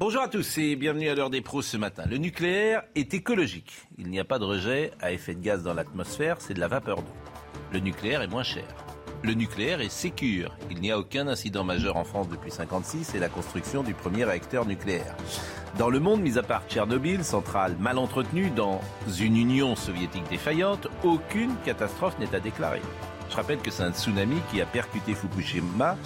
Bonjour à tous et bienvenue à l'heure des pros ce matin. Le nucléaire est écologique. Il n'y a pas de rejet à effet de gaz dans l'atmosphère, c'est de la vapeur d'eau. Le nucléaire est moins cher. Le nucléaire est sécure. Il n'y a aucun incident majeur en France depuis 1956 et la construction du premier réacteur nucléaire. Dans le monde, mis à part Tchernobyl, centrale mal entretenue dans une Union soviétique défaillante, aucune catastrophe n'est à déclarer. Je rappelle que c'est un tsunami qui a percuté Fukushima.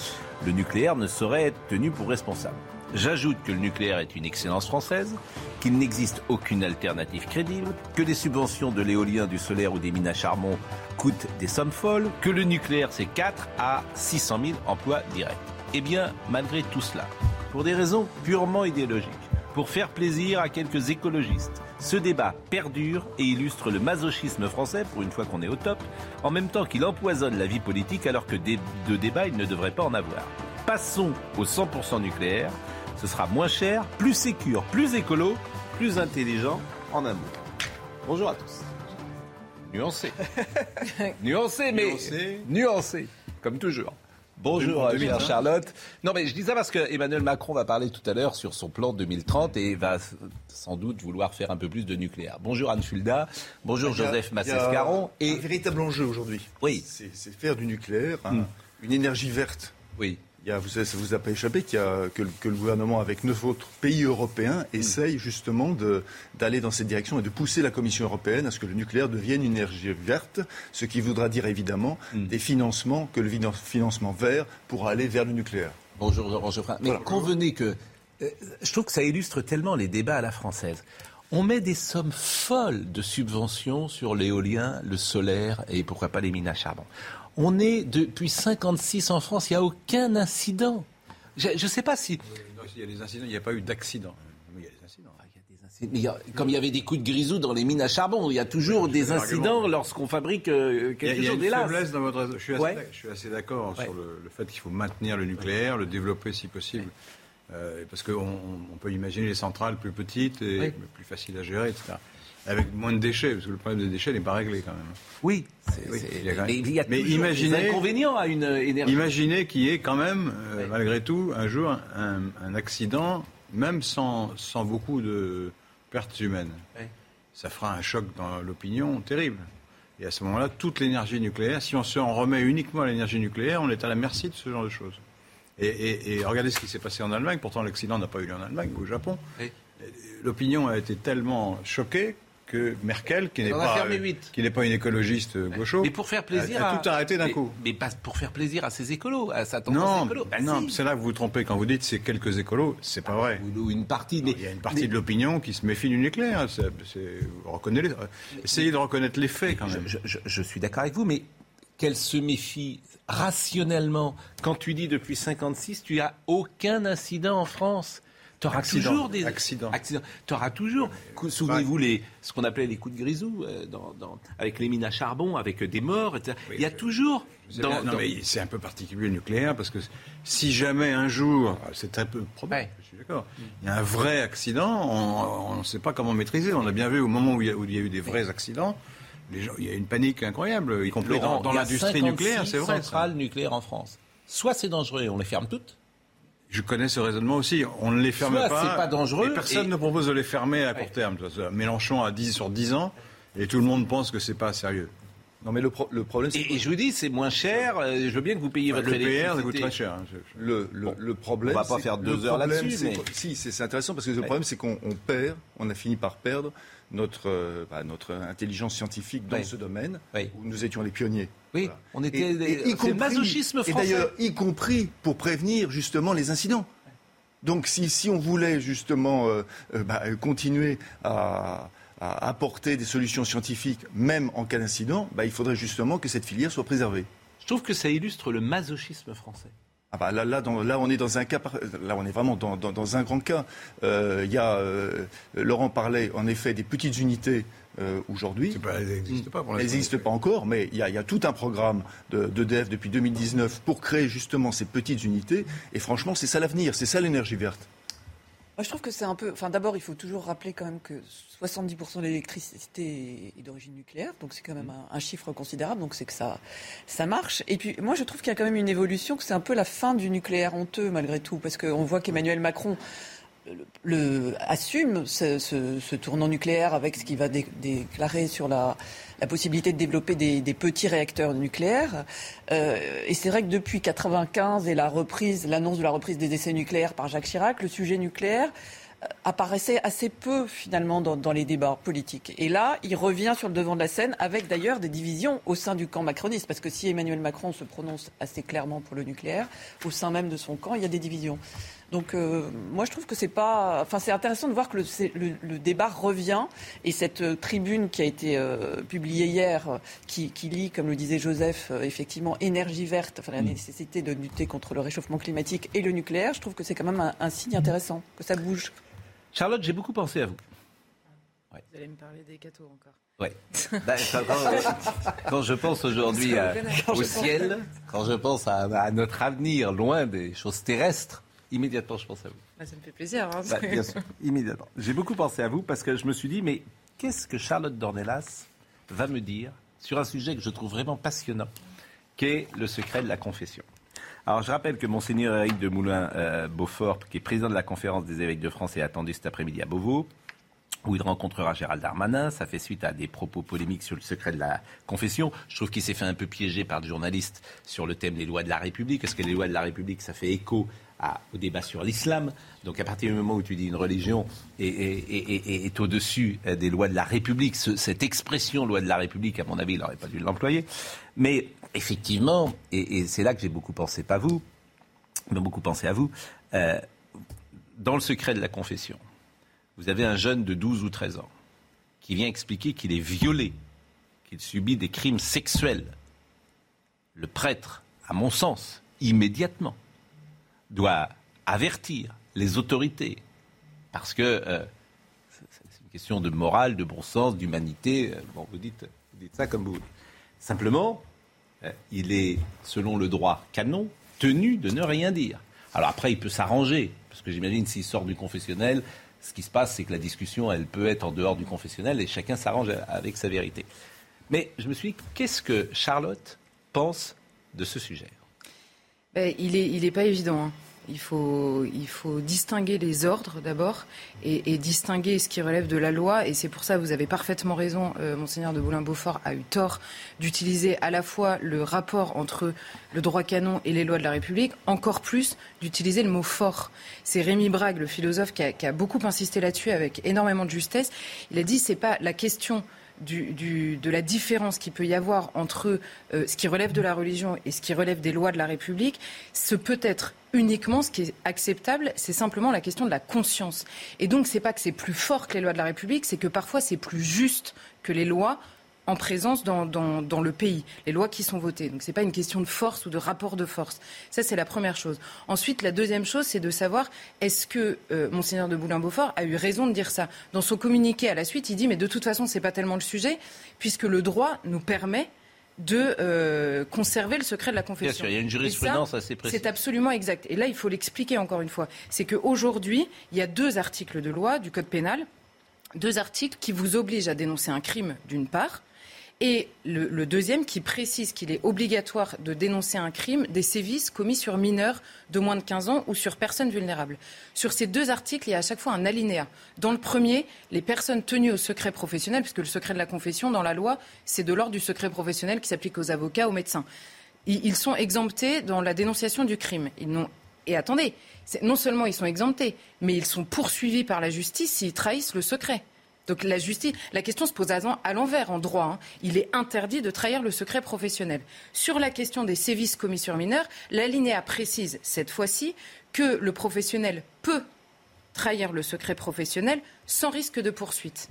Le nucléaire ne saurait être tenu pour responsable. J'ajoute que le nucléaire est une excellence française, qu'il n'existe aucune alternative crédible, que les subventions de l'éolien, du solaire ou des mines à charbon coûtent des sommes folles, que le nucléaire c'est 4 à 600 000 emplois directs. Eh bien, malgré tout cela, pour des raisons purement idéologiques, pour faire plaisir à quelques écologistes, ce débat perdure et illustre le masochisme français, pour une fois qu'on est au top, en même temps qu'il empoisonne la vie politique alors que de débat il ne devrait pas en avoir. Passons au 100% nucléaire ce sera moins cher, plus sécure, plus écolo, plus intelligent en un mot. Bonjour à tous. Nuancé. nuancé, mais nuancé. comme toujours. Bonjour, chère Charlotte. Non, mais je dis ça parce que Emmanuel Macron va parler tout à l'heure sur son plan 2030 et va sans doute vouloir faire un peu plus de nucléaire. Bonjour Anne Fulda. Bonjour Joseph Massescaron. Et un véritable enjeu aujourd'hui. Oui. C'est faire du nucléaire hmm. une énergie verte. Oui. Il y a, vous, ça vous a pas échappé qu'il y a, que, que, le gouvernement, avec neuf autres pays européens, mm. essaye justement d'aller dans cette direction et de pousser la Commission européenne à ce que le nucléaire devienne une énergie verte, ce qui voudra dire évidemment mm. des financements, que le financement vert pourra aller vers le nucléaire. Bonjour Laurent Geoffrin. Mais convenez que euh, je trouve que ça illustre tellement les débats à la française. On met des sommes folles de subventions sur l'éolien, le solaire et pourquoi pas les mines à charbon. On est depuis 56 en France, il n'y a aucun incident. Je ne sais pas si. Il y a des incidents, il n'y a pas eu d'accident. Il y a des incidents. Mais comme il y avait des coups de grisou dans les mines à charbon, il y a toujours des incidents lorsqu'on fabrique euh, quelque chose. Il y a une faiblesse dans votre. Je suis assez, assez d'accord sur le, fait qu'il faut maintenir le nucléaire, le développer si possible. Euh, parce qu'on on peut imaginer les centrales plus petites et plus faciles à gérer, etc avec moins de déchets, parce que le problème des déchets n'est pas réglé quand même. Oui, mais il y a imaginez, des inconvénients à une énergie. Imaginez qu'il y ait quand même, euh, malgré tout, un jour, un, accident, même sans, sans, beaucoup de pertes humaines. Ça fera un choc dans l'opinion terrible. Et à ce moment-là, toute l'énergie nucléaire, si on se en remet uniquement à l'énergie nucléaire, on est à la merci de ce genre de choses. Et, et regardez ce qui s'est passé en Allemagne. Pourtant, l'accident n'a pas eu lieu en Allemagne ou au Japon. L'opinion a été tellement choquée que Merkel, qui n'est pas, euh, qui n'est pas une écologiste euh, gaucho, mais pour faire plaisir a, tout arrêté d'un coup. Mais pas pour faire plaisir à ces écolos, à sa non, écolo. Bah non, c'est là que vous vous trompez quand vous dites c'est quelques écolos, c'est pas vrai. Ou, une partie, il y a une partie de l'opinion qui se méfie du nucléaire. reconnaissez, essayez de reconnaître les faits quand même. Je, je suis d'accord avec vous, mais qu'elle se méfie rationnellement quand tu dis depuis 56, tu as aucun incident en France. Tu auras toujours des accidents. Tu auras toujours. Souvenez-vous les, ce qu'on appelait les coups de grisou, euh, dans, avec les mines à charbon, avec des morts. Etc. Il y a toujours. non, mais c'est un peu particulier le nucléaire parce que si jamais un jour, c'est très peu probable. Je suis d'accord. Il y a un vrai accident, on ne sait pas comment maîtriser. On a bien vu au moment où il y a, eu des vrais accidents. Les gens, il y a une panique incroyable, y compris dans, l'industrie nucléaire, c'est vrai. centrales nucléaires en France. Soit c'est dangereux et on les ferme toutes, je connais ce raisonnement aussi. On ne les ferme pas. C'est pas dangereux. Et personne ne propose de les fermer à court terme. Mélenchon a 10 sur 10 ans et tout le monde pense que c'est pas sérieux. Non, mais le, le problème, c'est. Et, je vous dis, c'est moins cher. Euh, je veux bien que vous payiez votre électricité. Le PR, ça coûte très cher. Hein, le, le, problème. On va pas faire deux heures là-dessus. Mais... Si, c'est intéressant parce que le problème, c'est qu'on perd, on a fini par perdre notre, euh, bah, notre intelligence scientifique dans ce domaine où nous étions les pionniers. Oui, on était. le masochisme français. Et d'ailleurs, y compris pour prévenir justement les incidents. Donc si, on voulait justement euh, euh, bah, continuer à, apporter des solutions scientifiques, même en cas d'incident, bah, il faudrait justement que cette filière soit préservée. Je trouve que ça illustre le masochisme français. Ah bah là, là, là, on est dans un cas, là, on est vraiment dans, dans, un grand cas. Euh, il y a, euh, Laurent parlait en effet des petites unités euh, aujourd'hui. elles n'existent pas pour Elles n'existent pas encore, mais il y, a, tout un programme de, de DEF depuis 2019 pour créer justement ces petites unités. Et franchement, c'est ça l'avenir, c'est ça l'énergie verte. Moi, je trouve que c'est un peu. Enfin, d'abord, il faut toujours rappeler quand même que 70% de l'électricité est d'origine nucléaire, donc c'est quand même un, chiffre considérable, donc c'est que ça, ça marche. Et puis, moi, je trouve qu'il y a quand même une évolution, que c'est un peu la fin du nucléaire honteux, malgré tout, parce qu'on voit qu'Emmanuel Macron le, assume ce, tournant nucléaire avec ce qu'il va déclarer sur la, possibilité de développer des, petits réacteurs nucléaires. Euh, et c'est vrai que depuis 1995 et la reprise, l'annonce de la reprise des essais nucléaires par Jacques Chirac, le sujet nucléaire euh, apparaissait assez peu finalement dans, dans, les débats politiques. Et là, il revient sur le devant de la scène avec d'ailleurs des divisions au sein du camp macroniste. Parce que si Emmanuel Macron se prononce assez clairement pour le nucléaire, au sein même de son camp, il y a des divisions. Donc euh, moi je trouve que c'est pas, enfin c'est intéressant de voir que le, débat revient et cette euh, tribune qui a été euh, publiée hier, qui, lit, comme le disait Joseph, effectivement énergie verte, enfin la mm. nécessité de lutter contre le réchauffement climatique et le nucléaire, je trouve que c'est quand même un, signe intéressant que ça bouge. Charlotte, j'ai beaucoup pensé à vous. Vous allez me parler des cathos encore. Oui. Ben, quand, je pense aujourd'hui au ciel, quand je pense à, notre avenir loin des choses terrestres, Immédiatement, je pense à vous. Bah, ça me fait plaisir. Hein, bah, bien sûr, immédiatement. J'ai beaucoup pensé à vous parce que je me suis dit, mais qu'est-ce que Charlotte Dornelas va me dire sur un sujet que je trouve vraiment passionnant, qui est le secret de la confession. Alors, je rappelle que Monseigneur Eric de Moulin-Beaufort, qui est président de la conférence des évêques de France, est attendu cet après-midi à Beauvau où il rencontrera Gérald Darmanin. Ça fait suite à des propos polémiques sur le secret de la confession. Je trouve qu'il s'est fait un peu piéger par des journalistes sur le thème des lois de la République. Est-ce que les lois de la République, ça fait écho au débat sur l'islam. Donc à partir du moment où tu dis une religion est, au-dessus euh, des lois de la République, cette expression loi de la République, à mon avis, il n'aurait pas dû l'employer. Mais effectivement, et, c'est là que j'ai beaucoup pensé, pas vous, mais beaucoup pensé à vous, euh, dans le secret de la confession, vous avez un jeune de 12 ou 13 ans qui vient expliquer qu'il est violé, qu'il subit des crimes sexuels. Le prêtre, à mon sens, immédiatement, doit avertir les autorités, parce que euh, c'est une question de morale, de bon sens, d'humanité. Euh, bon, vous dites, ça comme vous. Simplement, euh, il est, selon le droit canon, tenu de ne rien dire. Alors après, il peut s'arranger, parce que j'imagine s'il sort du confessionnel, ce qui se passe, c'est que la discussion, elle peut être en dehors du confessionnel et chacun s'arrange avec sa vérité. Mais je me suis dit, qu'est-ce que Charlotte pense de ce sujet? Il n'est il pas évident. Hein. Il faut, il faut distinguer les ordres d'abord et, distinguer ce qui relève de la loi. Et c'est pour ça, vous avez parfaitement raison, euh, monseigneur de Boulin-Beaufort a eu tort d'utiliser à la fois le rapport entre le droit canon et les lois de la République, encore plus d'utiliser le mot fort. C'est Rémi Brague, le philosophe, qui a, qui a beaucoup insisté là-dessus avec énormément de justesse. Il a dit c'est pas la question de la différence qu'il peut y avoir entre euh, ce qui relève de la religion et ce qui relève des lois de la République, ce peut être uniquement ce qui est acceptable, c'est simplement la question de la conscience. Et donc, c'est pas que c'est plus fort que les lois de la République, c'est que parfois c'est plus juste que les lois en présence dans, le pays, les lois qui sont votées. Donc ce n'est pas une question de force ou de rapport de force. Ça, c'est la première chose. Ensuite, la deuxième chose, c'est de savoir est-ce que euh, Monseigneur de Boulin-Beaufort a eu raison de dire ça? Dans son communiqué à la suite, il dit mais de toute façon, ce n'est pas tellement le sujet, puisque le droit nous permet de euh, conserver le secret de la confession. Bien sûr, il y a une jurisprudence assez précise. C'est absolument exact. Et là, il faut l'expliquer encore une fois. C'est qu'aujourd'hui, il y a deux articles de loi du Code pénal, deux articles qui vous obligent à dénoncer un crime d'une part, et le, deuxième qui précise qu'il est obligatoire de dénoncer un crime des sévices commis sur mineurs de moins de 15 ans ou sur personnes vulnérables. Sur ces deux articles, il y a à chaque fois un alinéa. Dans le premier, les personnes tenues au secret professionnel, puisque le secret de la confession dans la loi, c'est de l'ordre du secret professionnel qui s'applique aux avocats, aux médecins. Ils sont exemptés dans la dénonciation du crime. Et attendez, non seulement ils sont exemptés, mais ils sont poursuivis par la justice s'ils trahissent le secret. Donc la justice, la question se pose à l'envers en droit. Hein. Il est interdit de trahir le secret professionnel. Sur la question des sévices commis sur mineurs, l'alinéa précise cette fois-ci que le professionnel peut trahir le secret professionnel sans risque de poursuite.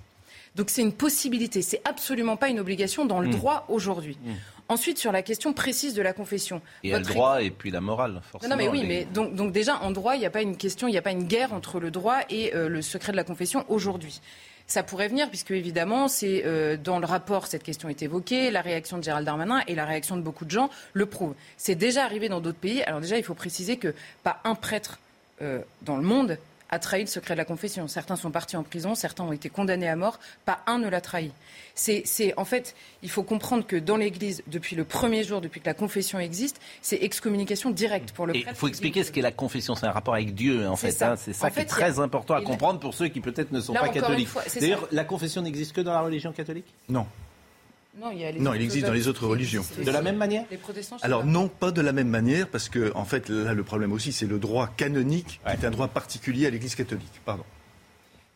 Donc c'est une possibilité, c'est absolument pas une obligation dans le Mm. droit aujourd'hui. Mm. Ensuite, sur la question précise de la confession. Il y a le droit et puis la morale, non, forcément. non, mais oui, mais donc, donc déjà, en droit, il n'y a pas une question, il n'y a pas une guerre entre le droit et euh, le secret de la confession aujourd'hui. Ça pourrait venir, puisque évidemment, c'est euh, dans le rapport, cette question est évoquée, la réaction de Gérald Darmanin et la réaction de beaucoup de gens le prouvent. C'est déjà arrivé dans d'autres pays. Alors déjà, il faut préciser que pas un prêtre euh, dans le monde a trahi le secret de la confession. Certains sont partis en prison, certains ont été condamnés à mort, pas un ne l'a trahi. C'est, c'est- en fait, il faut comprendre que dans l'Église, depuis le premier jour, depuis que la confession existe, c'est excommunication directe pour le Et il prêtre. faut expliquer ce qu'est la confession. C'est un rapport avec Dieu, en C'est fait. ça. hein. C'est ça En qui fait, est a- très important à comprendre pour ceux qui peut-être ne sont Là, pas catholiques. fois, D'ailleurs, ça. la confession n'existe que dans la religion catholique? Non. Non, il, y a les Non, il existe dans les autres religions. De la même manière Les protestants, Alors non, pas de la même manière, parce que en fait, là, le problème aussi, c'est le droit canonique, Ouais. qui est un droit particulier à l'Église catholique. Pardon.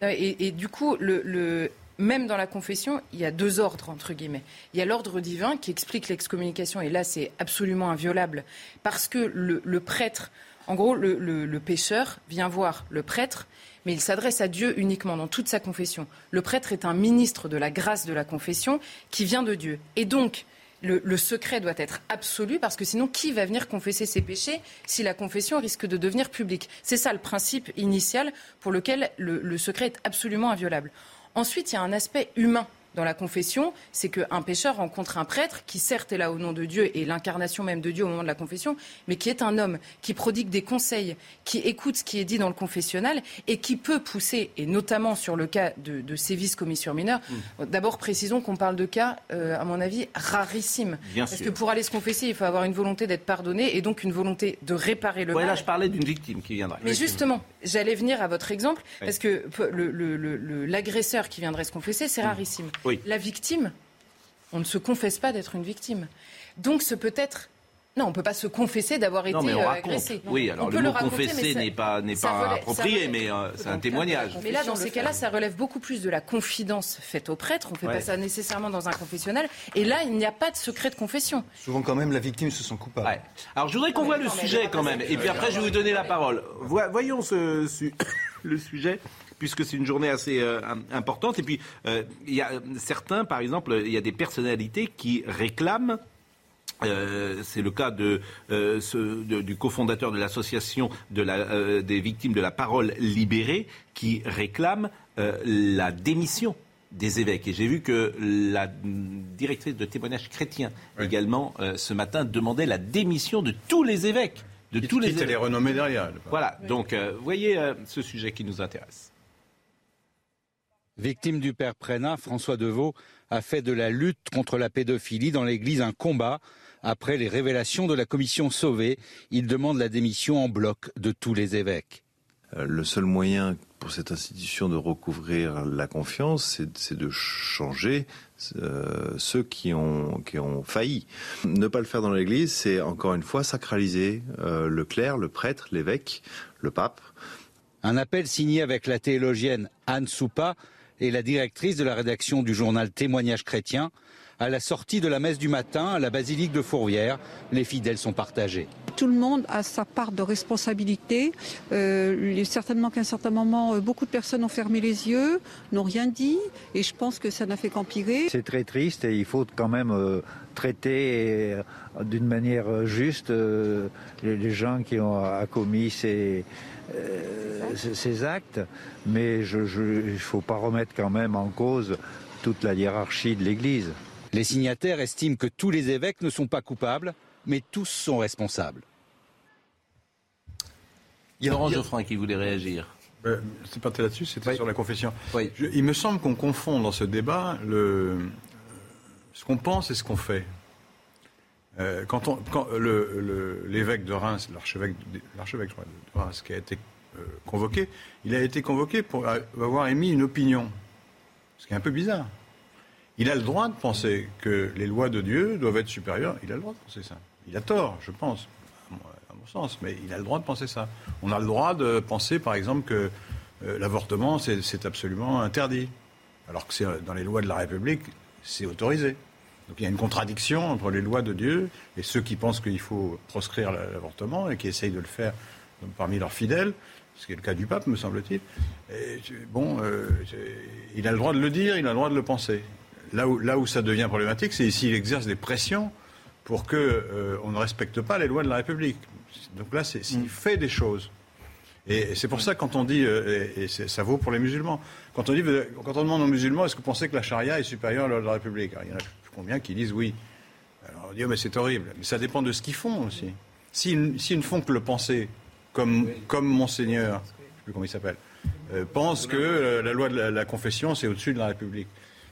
Et, et du coup, le, le- même dans la confession, il y a deux ordres, entre guillemets. Il y a l'ordre divin qui explique l'excommunication, et là, c'est absolument inviolable, parce que le, le prêtre, en gros, le, le- le pécheur vient voir le prêtre, mais il s'adresse à Dieu uniquement dans toute sa confession. Le prêtre est un ministre de la grâce de la confession qui vient de Dieu. Et donc, le, secret doit être absolu parce que sinon, qui va venir confesser ses péchés si la confession risque de devenir publique? C'est ça le principe initial pour lequel le, le secret est absolument inviolable. Ensuite, il y a un aspect humain dans la confession, c'est qu'un pécheur rencontre un prêtre qui certes est là au nom de Dieu et l'incarnation même de Dieu au moment de la confession, mais qui est un homme, qui prodigue des conseils, qui écoute ce qui est dit dans le confessionnal et qui peut pousser, et notamment sur le cas de, de sévices commis sur mineurs, Mm. d'abord précisons qu'on parle de cas, euh, à mon avis, rarissimes. Bien Parce sûr. que pour aller se confesser, il faut avoir une volonté d'être pardonné et donc une volonté de réparer le Ouais, mal. là, je parlais d'une victime qui viendrait. Mais justement, j'allais venir à votre exemple, Oui. parce que pe- le- le- le- le- l'agresseur qui viendrait se confesser, c'est rarissime. Mm. Oui. La victime, on ne se confesse pas d'être une victime. Donc ce peut être... Non, on ne peut pas se confesser d'avoir été Non, mais on euh, agressé. Oui, alors On le peut mot confesser n'est pas, n'est pas relève- approprié, relève- mais euh, c'est un témoignage. Mais là, dans ces cas-là, ça relève beaucoup plus de la confidence faite au prêtre. On ne fait Ouais. pas ça nécessairement dans un confessionnal. Et là, il n'y a pas de secret de confession. Souvent quand même, la victime se sent coupable. Ouais. Alors, je voudrais qu'on voit le sujet quand même. Et puis après, je vais vous donner la parole. Voyons ce, le sujet, puisque c'est une journée assez euh, im- importante. Et puis, euh, il y a certains, par exemple, il y a des personnalités qui réclament. Euh, c'est le cas de, euh, ce- de- du cofondateur de l'association de la, euh, des victimes de la parole libérée qui réclame euh, la démission des évêques. Et j'ai vu que la directrice de témoignages chrétiens Oui. également euh, ce matin demandait la démission de tous les évêques. De tous les les évêques. renommer derrière. Voilà, donc euh, voyez euh, ce sujet qui nous intéresse. Victime du père Prénat, François Deveau a fait de la lutte contre la pédophilie dans l'Église un combat. Après les révélations de la commission Sauvé, il demande la démission en bloc de tous les évêques. Euh, Le seul moyen pour cette institution de recouvrir la confiance, c'est c'est de changer euh, ceux qui ont, qui ont failli. Ne pas le faire dans l'Église, c'est encore une fois sacraliser euh, le clerc, le prêtre, l'évêque, le pape. Un appel signé avec la théologienne Anne Soupa et la directrice de la rédaction du journal Témoignages chrétiens. À la sortie de la messe du matin à la basilique de Fourvière, les fidèles sont partagés. Tout le monde a sa part de responsabilité. Euh, certainement qu'à un certain moment, euh, beaucoup de personnes ont fermé les yeux, n'ont rien dit, et je pense que ça n'a fait qu'empirer. C'est très triste et il faut quand même euh, traiter euh, d'une manière juste euh, les, les gens qui ont commis ces, euh, ces- ces actes. Mais je- je- il ne faut pas remettre quand même en cause toute la hiérarchie de l'Église. Les signataires estiment que tous les évêques ne sont pas coupables, mais tous sont responsables. Il y a- Laurent Geoffrin qui voulait réagir. Euh, c'est pas là-dessus, c'était Oui. sur la confession. Oui. Je- il me semble qu'on confond dans ce débat le, ce qu'on pense et ce qu'on fait. Euh, quand, on, quand le- le- l'évêque de Reims, l'archevêque, de- l'archevêque de Reims, qui a été euh, convoqué, il a été convoqué pour avoir émis une opinion, ce qui est un peu bizarre. Il a le droit de penser que les lois de Dieu doivent être supérieures. Il a le droit de penser ça. Il a tort, je pense, à mon, sens, mais il a le droit de penser ça. On a le droit de penser, par exemple, que euh, l'avortement, c'est c'est absolument interdit, alors que c'est euh, dans les lois de la République, c'est autorisé. Donc il y a une contradiction entre les lois de Dieu et ceux qui pensent qu'il faut proscrire l'avortement et qui essayent de le faire parmi leurs fidèles. ce qui est le cas du pape, me semble-t-il. Bon, euh, il a le droit de le dire, il a le droit de le penser. Là où, là où ça devient problématique, c'est s'il exerce des pressions pour qu'on euh, on ne respecte pas les lois de la République. Donc là, c'est s'il mm. fait des choses. Et c'est pour ça quand on dit, euh, et, ça vaut pour les musulmans, quand on, dit, quand on demande aux musulmans, est-ce que vous pensez que la charia est supérieure à la loi de la République? Il y en a combien qui disent oui. Alors on dit, oh, mais c'est horrible. Mais ça dépend de ce qu'ils font aussi. S'ils, ne font que le penser, comme, comme Monseigneur, je ne sais plus comment il s'appelle, euh, pense que la loi de la, confession, c'est au-dessus de la République.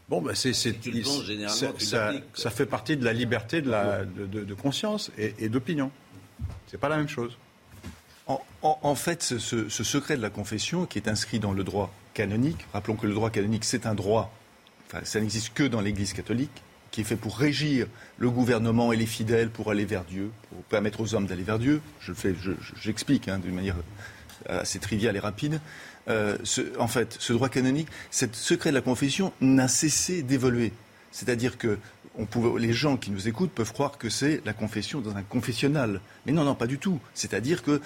Bon, ben c'est, ça, ça, fait partie de la liberté de, la, de, conscience et, et d'opinion. C'est pas la même chose. En, fait, ce, secret de la confession, qui est inscrit dans le droit canonique, rappelons que le droit canonique, c'est un droit, enfin, ça n'existe que dans l'Église catholique, qui est fait pour régir le gouvernement et les fidèles pour aller vers Dieu, pour permettre aux hommes d'aller vers Dieu. Je j'explique hein, d'une manière assez triviale et rapide. Euh, en fait, ce droit canonique, ce secret de la confession n'a cessé d'évoluer. C'est-à-dire que les gens qui nous écoutent peuvent croire que c'est la confession dans un confessionnal. Mais non, non, pas du tout. C'est-à-dire que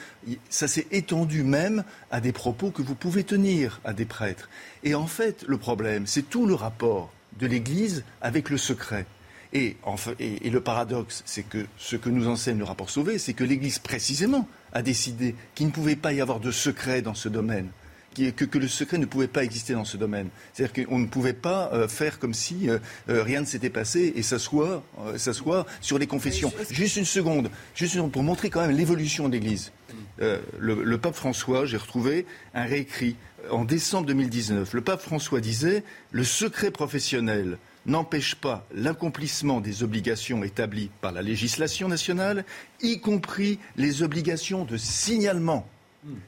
ça s'est étendu même à des propos que vous pouvez tenir à des prêtres. Et en fait, le problème, c'est tout le rapport de l'Église avec le secret. Et, et le paradoxe, c'est que ce que nous enseigne le rapport Sauvé, c'est que l'Église précisément a décidé qu'il ne pouvait pas y avoir de secret dans ce domaine que, le secret ne pouvait pas exister dans ce domaine. C'est-à-dire qu'on ne pouvait pas euh, faire comme si euh, euh, rien ne s'était passé et s'asseoir, sur les confessions. Juste une seconde, juste pour montrer quand même l'évolution de l'Église. Le, pape François, j'ai retrouvé un réécrit en décembre 2019. Le pape François disait Le secret professionnel n'empêche pas l'accomplissement des obligations établies par la législation nationale, y compris les obligations de signalement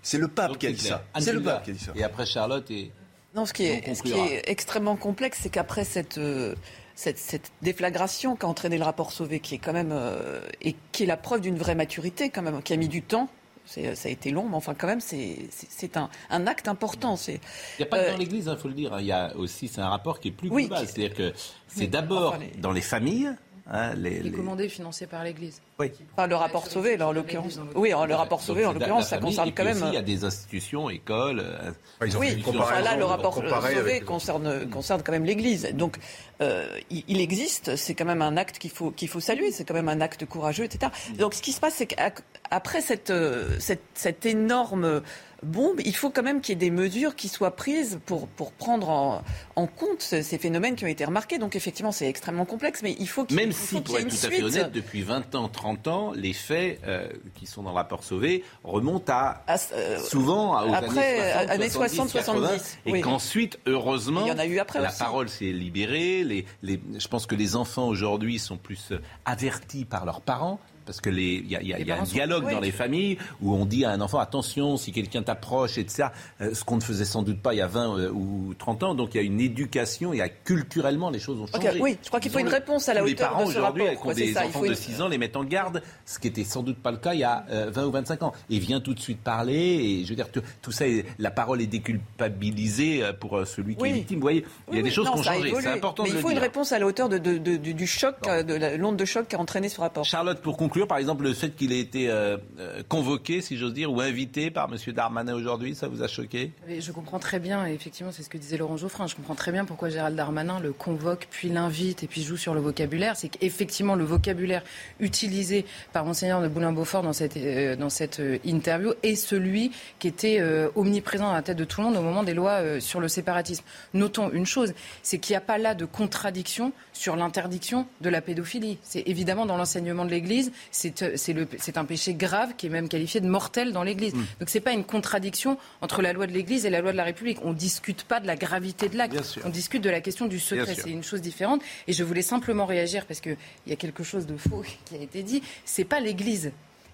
c'est le pape qui a dit ça. C'est le pape qui a dit ça. Et après Charlotte et. Non, ce qui est, ce qui est extrêmement complexe, c'est qu'après cette, euh, cette, cette, déflagration qu'a entraîné le rapport Sauvé, qui est quand même euh, et qui est la preuve d'une vraie maturité quand même, qui a mis du temps. Ça a été long, mais enfin quand même, c'est un, un, acte important. Il n'y a pas que dans euh, l'Église, il hein, faut le dire. Hein. Il y a aussi, c'est un rapport qui est plus global. C'est-à-dire que c'est d'abord dans les familles, Hein, les, les... commandés financés par l'Église. Oui. le rapport Sauvé, en l'occurrence. Oui, le rapport Sauvé, en l'occurrence, ça concerne quand même. il y a des institutions, écoles. Euh, oui, là, le rapport Sauvé concerne, concerne quand même l'Église. Donc, euh, il, existe, c'est quand même un acte qu'il faut, qu'il faut saluer, c'est quand même un acte courageux, etc. Donc, ce qui se passe, c'est qu'après cette, euh, cette, cette énorme bon, il faut quand même qu'il y ait des mesures qui soient prises pour, pour prendre en, en compte ces phénomènes qui ont été remarqués. Donc effectivement, c'est extrêmement complexe, mais il faut qu'il Même si, pour être tout à fait honnête, depuis 20 ans, 30 ans, les faits euh, qui sont dans le rapport Sauvé remontent à, euh, souvent aux après, années 60, 70. et qu'ensuite, heureusement, il y en a eu après la parole s'est libérée. Les, les, je pense que les enfants aujourd'hui sont plus avertis par leurs parents parce que il y a, un dialogue dans les familles où on dit à un enfant attention si quelqu'un t'approche etc. Euh, ce qu'on ne faisait sans doute pas il y a 20 euh, ou 30 ans. Donc il y a une éducation, il y a culturellement les choses ont changé. oui, je crois qu'il faut une réponse à la hauteur de ce rapport. Les parents aujourd'hui, avec des enfants de 6 ans, les mettent en garde, ce qui était sans doute pas le cas il y a 20 euh, ou 25 ans. Et vient tout de suite parler et je veux dire tout, ça, la parole est déculpabilisée pour celui qui est victime. Vous voyez, il y a des choses qui ont changé. C'est important. Mais il faut une réponse à la hauteur de, du choc, de l'onde de choc qui a entraîné ce rapport. Charlotte, pour conclure par exemple, le fait qu'il ait été euh, euh, convoqué, si j'ose dire, ou invité par M. Darmanin aujourd'hui, ça vous a choqué? Je comprends très bien, effectivement, c'est ce que disait Laurent Geoffrin, je comprends très bien pourquoi Gérald Darmanin le convoque, puis l'invite, et puis joue sur le vocabulaire. C'est qu'effectivement, le vocabulaire utilisé par Monseigneur de Boulin-Beaufort dans cette, euh, dans cette interview est celui qui était omniprésent dans la tête de tout le monde au moment des lois sur le séparatisme. Notons une chose, c'est qu'il n'y a pas là de contradiction sur l'interdiction de la pédophilie. C'est évidemment dans l'enseignement de l'Église, c'est un péché grave qui est même qualifié de mortel dans l'Église. Mm. Donc ce n'est pas une contradiction entre la loi de l'Église et la loi de la République. On ne discute pas de la gravité de l'acte, on discute de la question du secret. C'est une chose différente. Et je voulais simplement réagir parce qu'il y a quelque chose de faux qui a été dit. C'est pas l'Église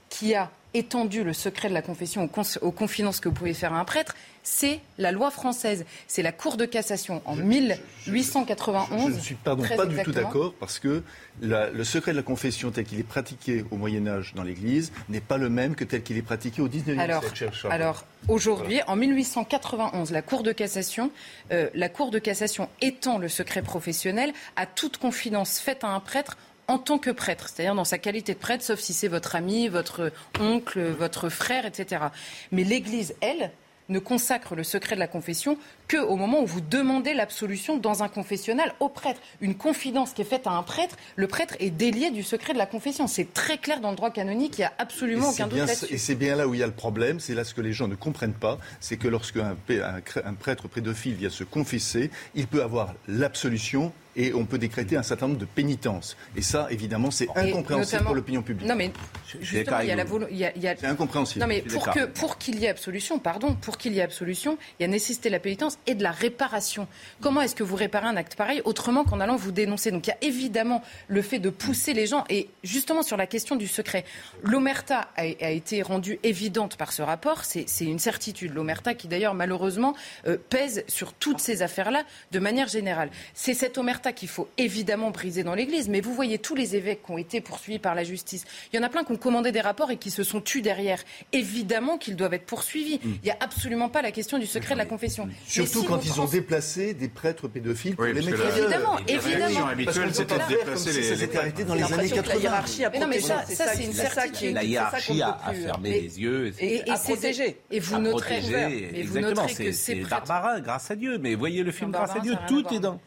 qui a étendu le secret de la confession aux, confidences que vous pouvez faire à un prêtre, c'est la loi française. C'est la Cour de cassation en 1891. Je, ne suis pardon, pas du tout d'accord parce que le secret de la confession tel qu'il est pratiqué au Moyen Âge dans l'Église n'est pas le même que tel qu'il est pratiqué au 19e alors, siècle. Alors aujourd'hui, en 1891, la Cour de cassation, euh, la Cour de cassation étend le secret professionnel à toute confidence faite à un prêtre en tant que prêtre, c'est-à-dire dans sa qualité de prêtre, sauf si c'est votre ami, votre oncle, votre frère, etc. Mais l'Église, elle, ne consacre le secret de la confession qu'au moment où vous demandez l'absolution dans un confessionnal au prêtre. Une confidence qui est faite à un prêtre, le prêtre est délié du secret de la confession. C'est très clair dans le droit canonique, il n'y a absolument aucun doute là-dessus. Et c'est bien là où il y a le problème, c'est là ce que les gens ne comprennent pas, c'est que lorsque un, un prêtre pédophile vient se confesser, il peut avoir l'absolution et on peut décréter un certain nombre de pénitences. Et ça, évidemment, c'est incompréhensible pour l'opinion publique. Non, mais justement, il y a la C'est incompréhensible. Non, mais pour que pour qu'il y ait absolution, pardon, pour qu'il y ait absolution, il y a nécessité de la pénitence et de la réparation. Comment est-ce que vous réparez un acte pareil autrement qu'en allant vous dénoncer Donc il y a évidemment le fait de pousser les gens et justement sur la question du secret. L'omerta a, été rendue évidente par ce rapport, c'est une certitude. L'omerta qui d'ailleurs malheureusement euh, pèse sur toutes ces affaires-là de manière générale. C'est cette omerta qu'il faut évidemment briser dans l'Église, mais vous voyez tous les évêques qui ont été poursuivis par la justice. Il y en a plein qui ont commandé des rapports et qui se sont tus derrière. Évidemment qu'ils doivent être poursuivis. Mm. Il n'y a absolument pas la question du secret de la confession. Surtout quand ils ont déplacé des prêtres pédophiles pour les mettre Évidemment, évidemment. habituelle, c'était de déplacer les, les arrêté dans les années 80. La hiérarchie a non, mais ça, c'est une certitude. La hiérarchie a fermé les yeux et à protéger. Et vous noterez que c'est Barbarin, grâce à Dieu. Mais voyez le film Grâce à Dieu, tout est dans.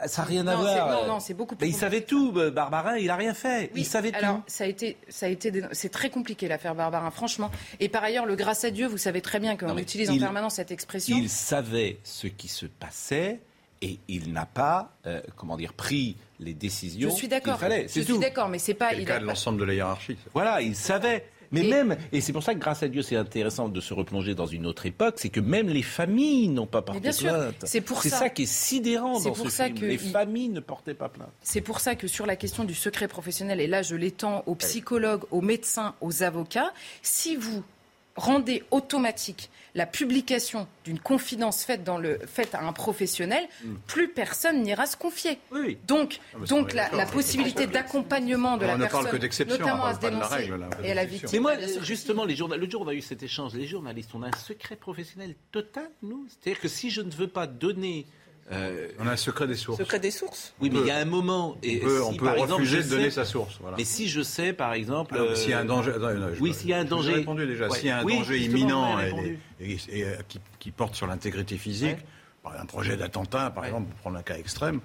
Bah, ça n'a rien à voir. Non, non, c'est beaucoup plus. Mais il savait tout, euh, Barbarin, il n'a rien fait. il savait alors, tout. Ça a été, ça a été, c'est très compliqué l'affaire Barbarin, franchement. Et par ailleurs, le grâce à Dieu, vous savez très bien qu'on utilise en permanence cette expression. Il savait ce qui se passait et il n'a pas, euh, comment dire, pris les décisions. Je suis d'accord. Je suis d'accord, mais c'est pas. C'est le cas de l'ensemble de la hiérarchie. Voilà, il savait. Mais même, et c'est pour ça que grâce à Dieu, c'est intéressant de se replonger dans une autre époque, c'est que même les familles n'ont pas porté bien plainte. C'est pour ça. qui est sidérant dans pour ce ça film. Que les familles ne portaient pas plainte. C'est pour ça que sur la question du secret professionnel, et là je l'étends aux psychologues, aux médecins, aux avocats, si vous rendez automatique la publication d'une confidence faite, dans le, faite à un professionnel, mm. plus personne n'ira se confier. Donc, ah, donc la, possibilité d'accompagnement de la personne, notamment à se dénoncer et à la victime. Mais moi, justement, les journalistes, le jour où on a eu cet échange, les journalistes, on a un secret professionnel total, nous. C'est-à-dire que si je ne veux pas donner euh, on a un secret des sources. Secret des sources Oui, mais il y a un moment. Et on peut, refuser de donner sa source. Mais si je sais, par exemple. Ah s'il y a un danger. oui, s'il y a un danger. répondu déjà. S'il y a un danger imminent et, euh, qui, porte sur l'intégrité physique, par un projet d'attentat, par exemple, pour prendre un cas extrême,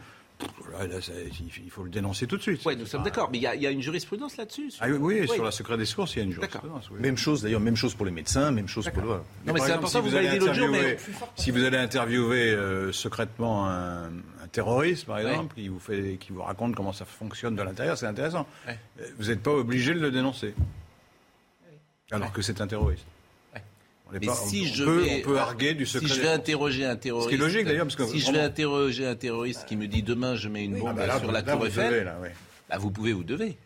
il faut le dénoncer tout de suite. Oui, nous sommes d'accord, mais il y, a une jurisprudence là-dessus. Ah oui, sur la secret des sources, il y a une jurisprudence. Même chose d'ailleurs, même chose pour les médecins, même chose pour le. Non, mais, c'est important, vous, avez dit l'autre jour, mais... Si vous allez interviewer euh, secrètement un, terroriste, par exemple, qui, vous fait, qui vous raconte comment ça fonctionne de l'intérieur, c'est intéressant. Euh, vous n'êtes pas obligé de le dénoncer. Alors que c'est un terroriste. Mais si je peut, vais, on peut arguer du secret. Si je vais interroger un terroriste. Ce qui est logique d'ailleurs, parce que si je vais interroger un terroriste qui me dit demain je mets une bombe ah bah sur la Tour Eiffel, oui. bah vous pouvez, vous devez.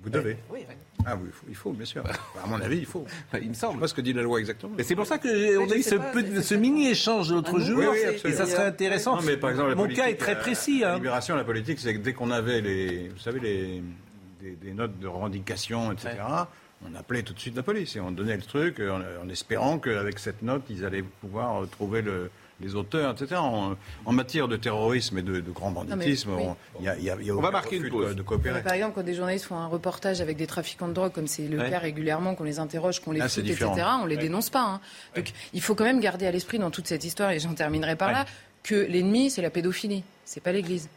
Vous devez. Oui, Ah oui, il faut, bien sûr. à mon avis, il faut. il me semble. Je sais pas ce que dit la loi exactement. Mais c'est pour ça qu'on a eu ce, ce mini échange l'autre jour. Oui, et ça serait intéressant. Non, mais par exemple, mon cas est très précis. La hein. libération, la politique, c'est que dès qu'on avait les, vous savez, les, des, notes de revendication, etc on appelait tout de suite la police et on donnait le truc en, espérant qu'avec cette note, ils allaient pouvoir trouver les auteurs, etc. En, matière de terrorisme et de, grand banditisme, il y, a, on va marquer une pause. De, coopérer. par exemple, quand des journalistes font un reportage avec des trafiquants de drogue, comme c'est le cas régulièrement, qu'on les interroge, qu'on les ah, fout, etc., on les dénonce pas. Hein. Donc il faut quand même garder à l'esprit dans toute cette histoire, et j'en terminerai par là, que l'ennemi, c'est la pédophilie, c'est pas l'Église.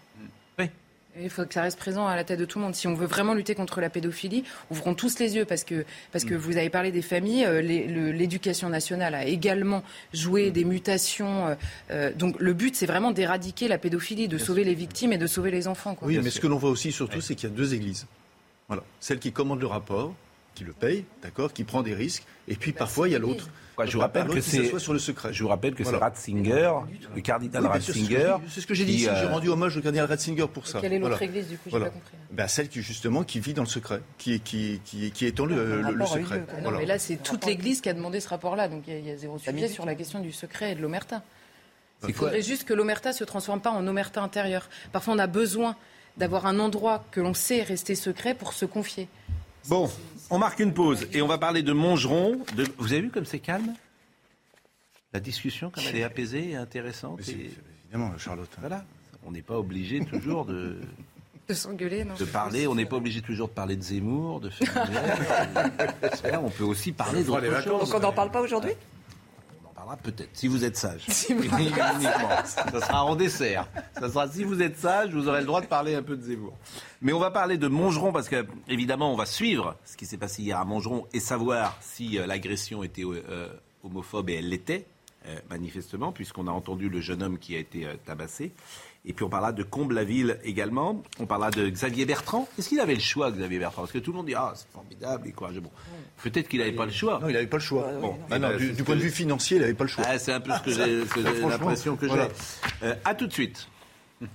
Il faut que ça reste présent à la tête de tout le monde. Si on veut vraiment lutter contre la pédophilie, ouvrons tous les yeux parce que, parce que mm. vous avez parlé des familles. Euh, l'éducation nationale a également joué mm. des mutations. Euh, euh, donc le but, c'est vraiment d'éradiquer la pédophilie, de sauver les victimes et de sauver les enfants. Oui, mais ce que l'on voit aussi surtout, c'est qu'il y a deux églises. Voilà. Celle qui commande le rapport, qui le paye, d'accord, qui prend des risques, et puis bah, parfois il y a l'autre. je vous rappelle que c'est sur le secret. Je vous rappelle que c'est Ratzinger, le cardinal Ratzinger. C'est ce que j'ai dit. J'ai euh, rendu hommage au cardinal Ratzinger pour ça. Quelle est l'autre église du coup J'ai pas compris. Ben, celle qui justement qui vit dans le secret, qui qui qui, qui étend le, le, secret. Non, mais là c'est toute l'église qui a demandé ce rapport-là, donc il y, a zéro sujet sur la question du secret et de l'omerta. Il faudrait juste que l'omerta se transforme pas en omerta intérieur. Parfois on a besoin d'avoir un endroit que l'on sait rester secret pour se confier. Bon, on marque une pause et on va parler de Mongeron. De... Vous avez vu comme c'est calme? La discussion, comme elle est apaisée et intéressante. Évidemment, Charlotte. Voilà. On n'est pas obligé toujours de. De s'engueuler, non De parler, on n'est pas obligé toujours de parler de Zemmour, de faire. on peut aussi parler d'autres choses. Donc on n'en parle pas aujourd'hui? Parlera peut-être, si vous êtes sage. ça sera en dessert. Ça sera si vous êtes sage, vous aurez le droit de parler un peu de Zemmour. Mais on va parler de Mongeron parce que, évidemment, on va suivre ce qui s'est passé hier à Mongeron et savoir si euh, l'agression était euh, homophobe et elle l'était, euh, manifestement, puisqu'on a entendu le jeune homme qui a été tabassé. Et puis on parlera de Comble-la-Ville également. On parlera de Xavier Bertrand. Est-ce qu'il avait le choix, Xavier Bertrand? Parce que tout le monde dit Ah, c'est formidable quoi. Bon. Peut-être qu'il n'avait pas le choix. Non, il n'avait pas le choix. Bon, ah du, point de vue financier, il n'avait pas le choix. Ah, c'est un peu ce que j'ai l'impression que j'ai. Euh, à tout de suite.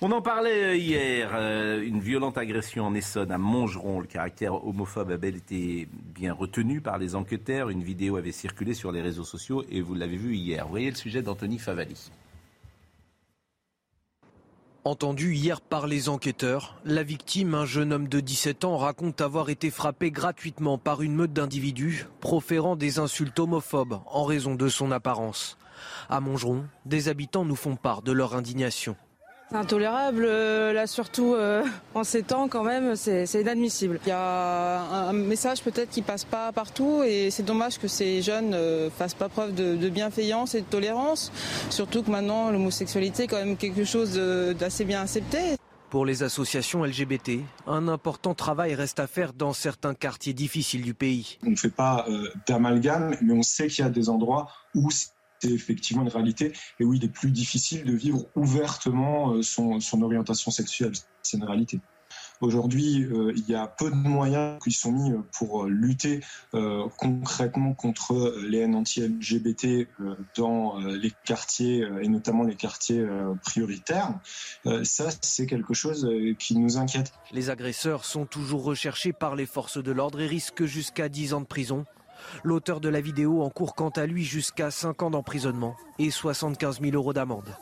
On en parlait euh, hier, euh, une violente agression en Essonne à Montgeron. Le caractère homophobe a bel été bien retenu par les enquêteurs. Une vidéo avait circulé sur les réseaux sociaux et vous l'avez vu hier. Vous voyez le sujet d'Anthony Favali. Entendu hier par les enquêteurs, la victime, un jeune homme de 17 ans, raconte avoir été frappé gratuitement par une meute d'individus proférant des insultes homophobes en raison de son apparence. À Montgeron, des habitants nous font part de leur indignation. C'est intolérable, euh, là surtout euh, en ces temps quand même, c'est inadmissible. Il y a un, message peut-être qui passe pas partout et c'est dommage que ces jeunes ne euh, fassent pas preuve de, bienveillance et de tolérance, surtout que maintenant l'homosexualité est quand même quelque chose d'assez bien accepté. Pour les associations LGBT, un important travail reste à faire dans certains quartiers difficiles du pays. On ne fait pas d'amalgame, mais on sait qu'il y a des endroits où c'est effectivement une réalité et où il est plus difficile de vivre ouvertement euh, son, orientation sexuelle. C'est une réalité. Aujourd'hui, euh, il y a peu de moyens qui sont mis pour lutter euh, concrètement contre les haines anti-LGBT dans les quartiers et notamment les quartiers prioritaires. ça, c'est quelque chose qui nous inquiète. Les agresseurs sont toujours recherchés par les forces de l'ordre et risquent jusqu'à 10 ans de prison. L'auteur de la vidéo encourt quant à lui jusqu'à 5 ans d'emprisonnement et 75 000 euros d'amende.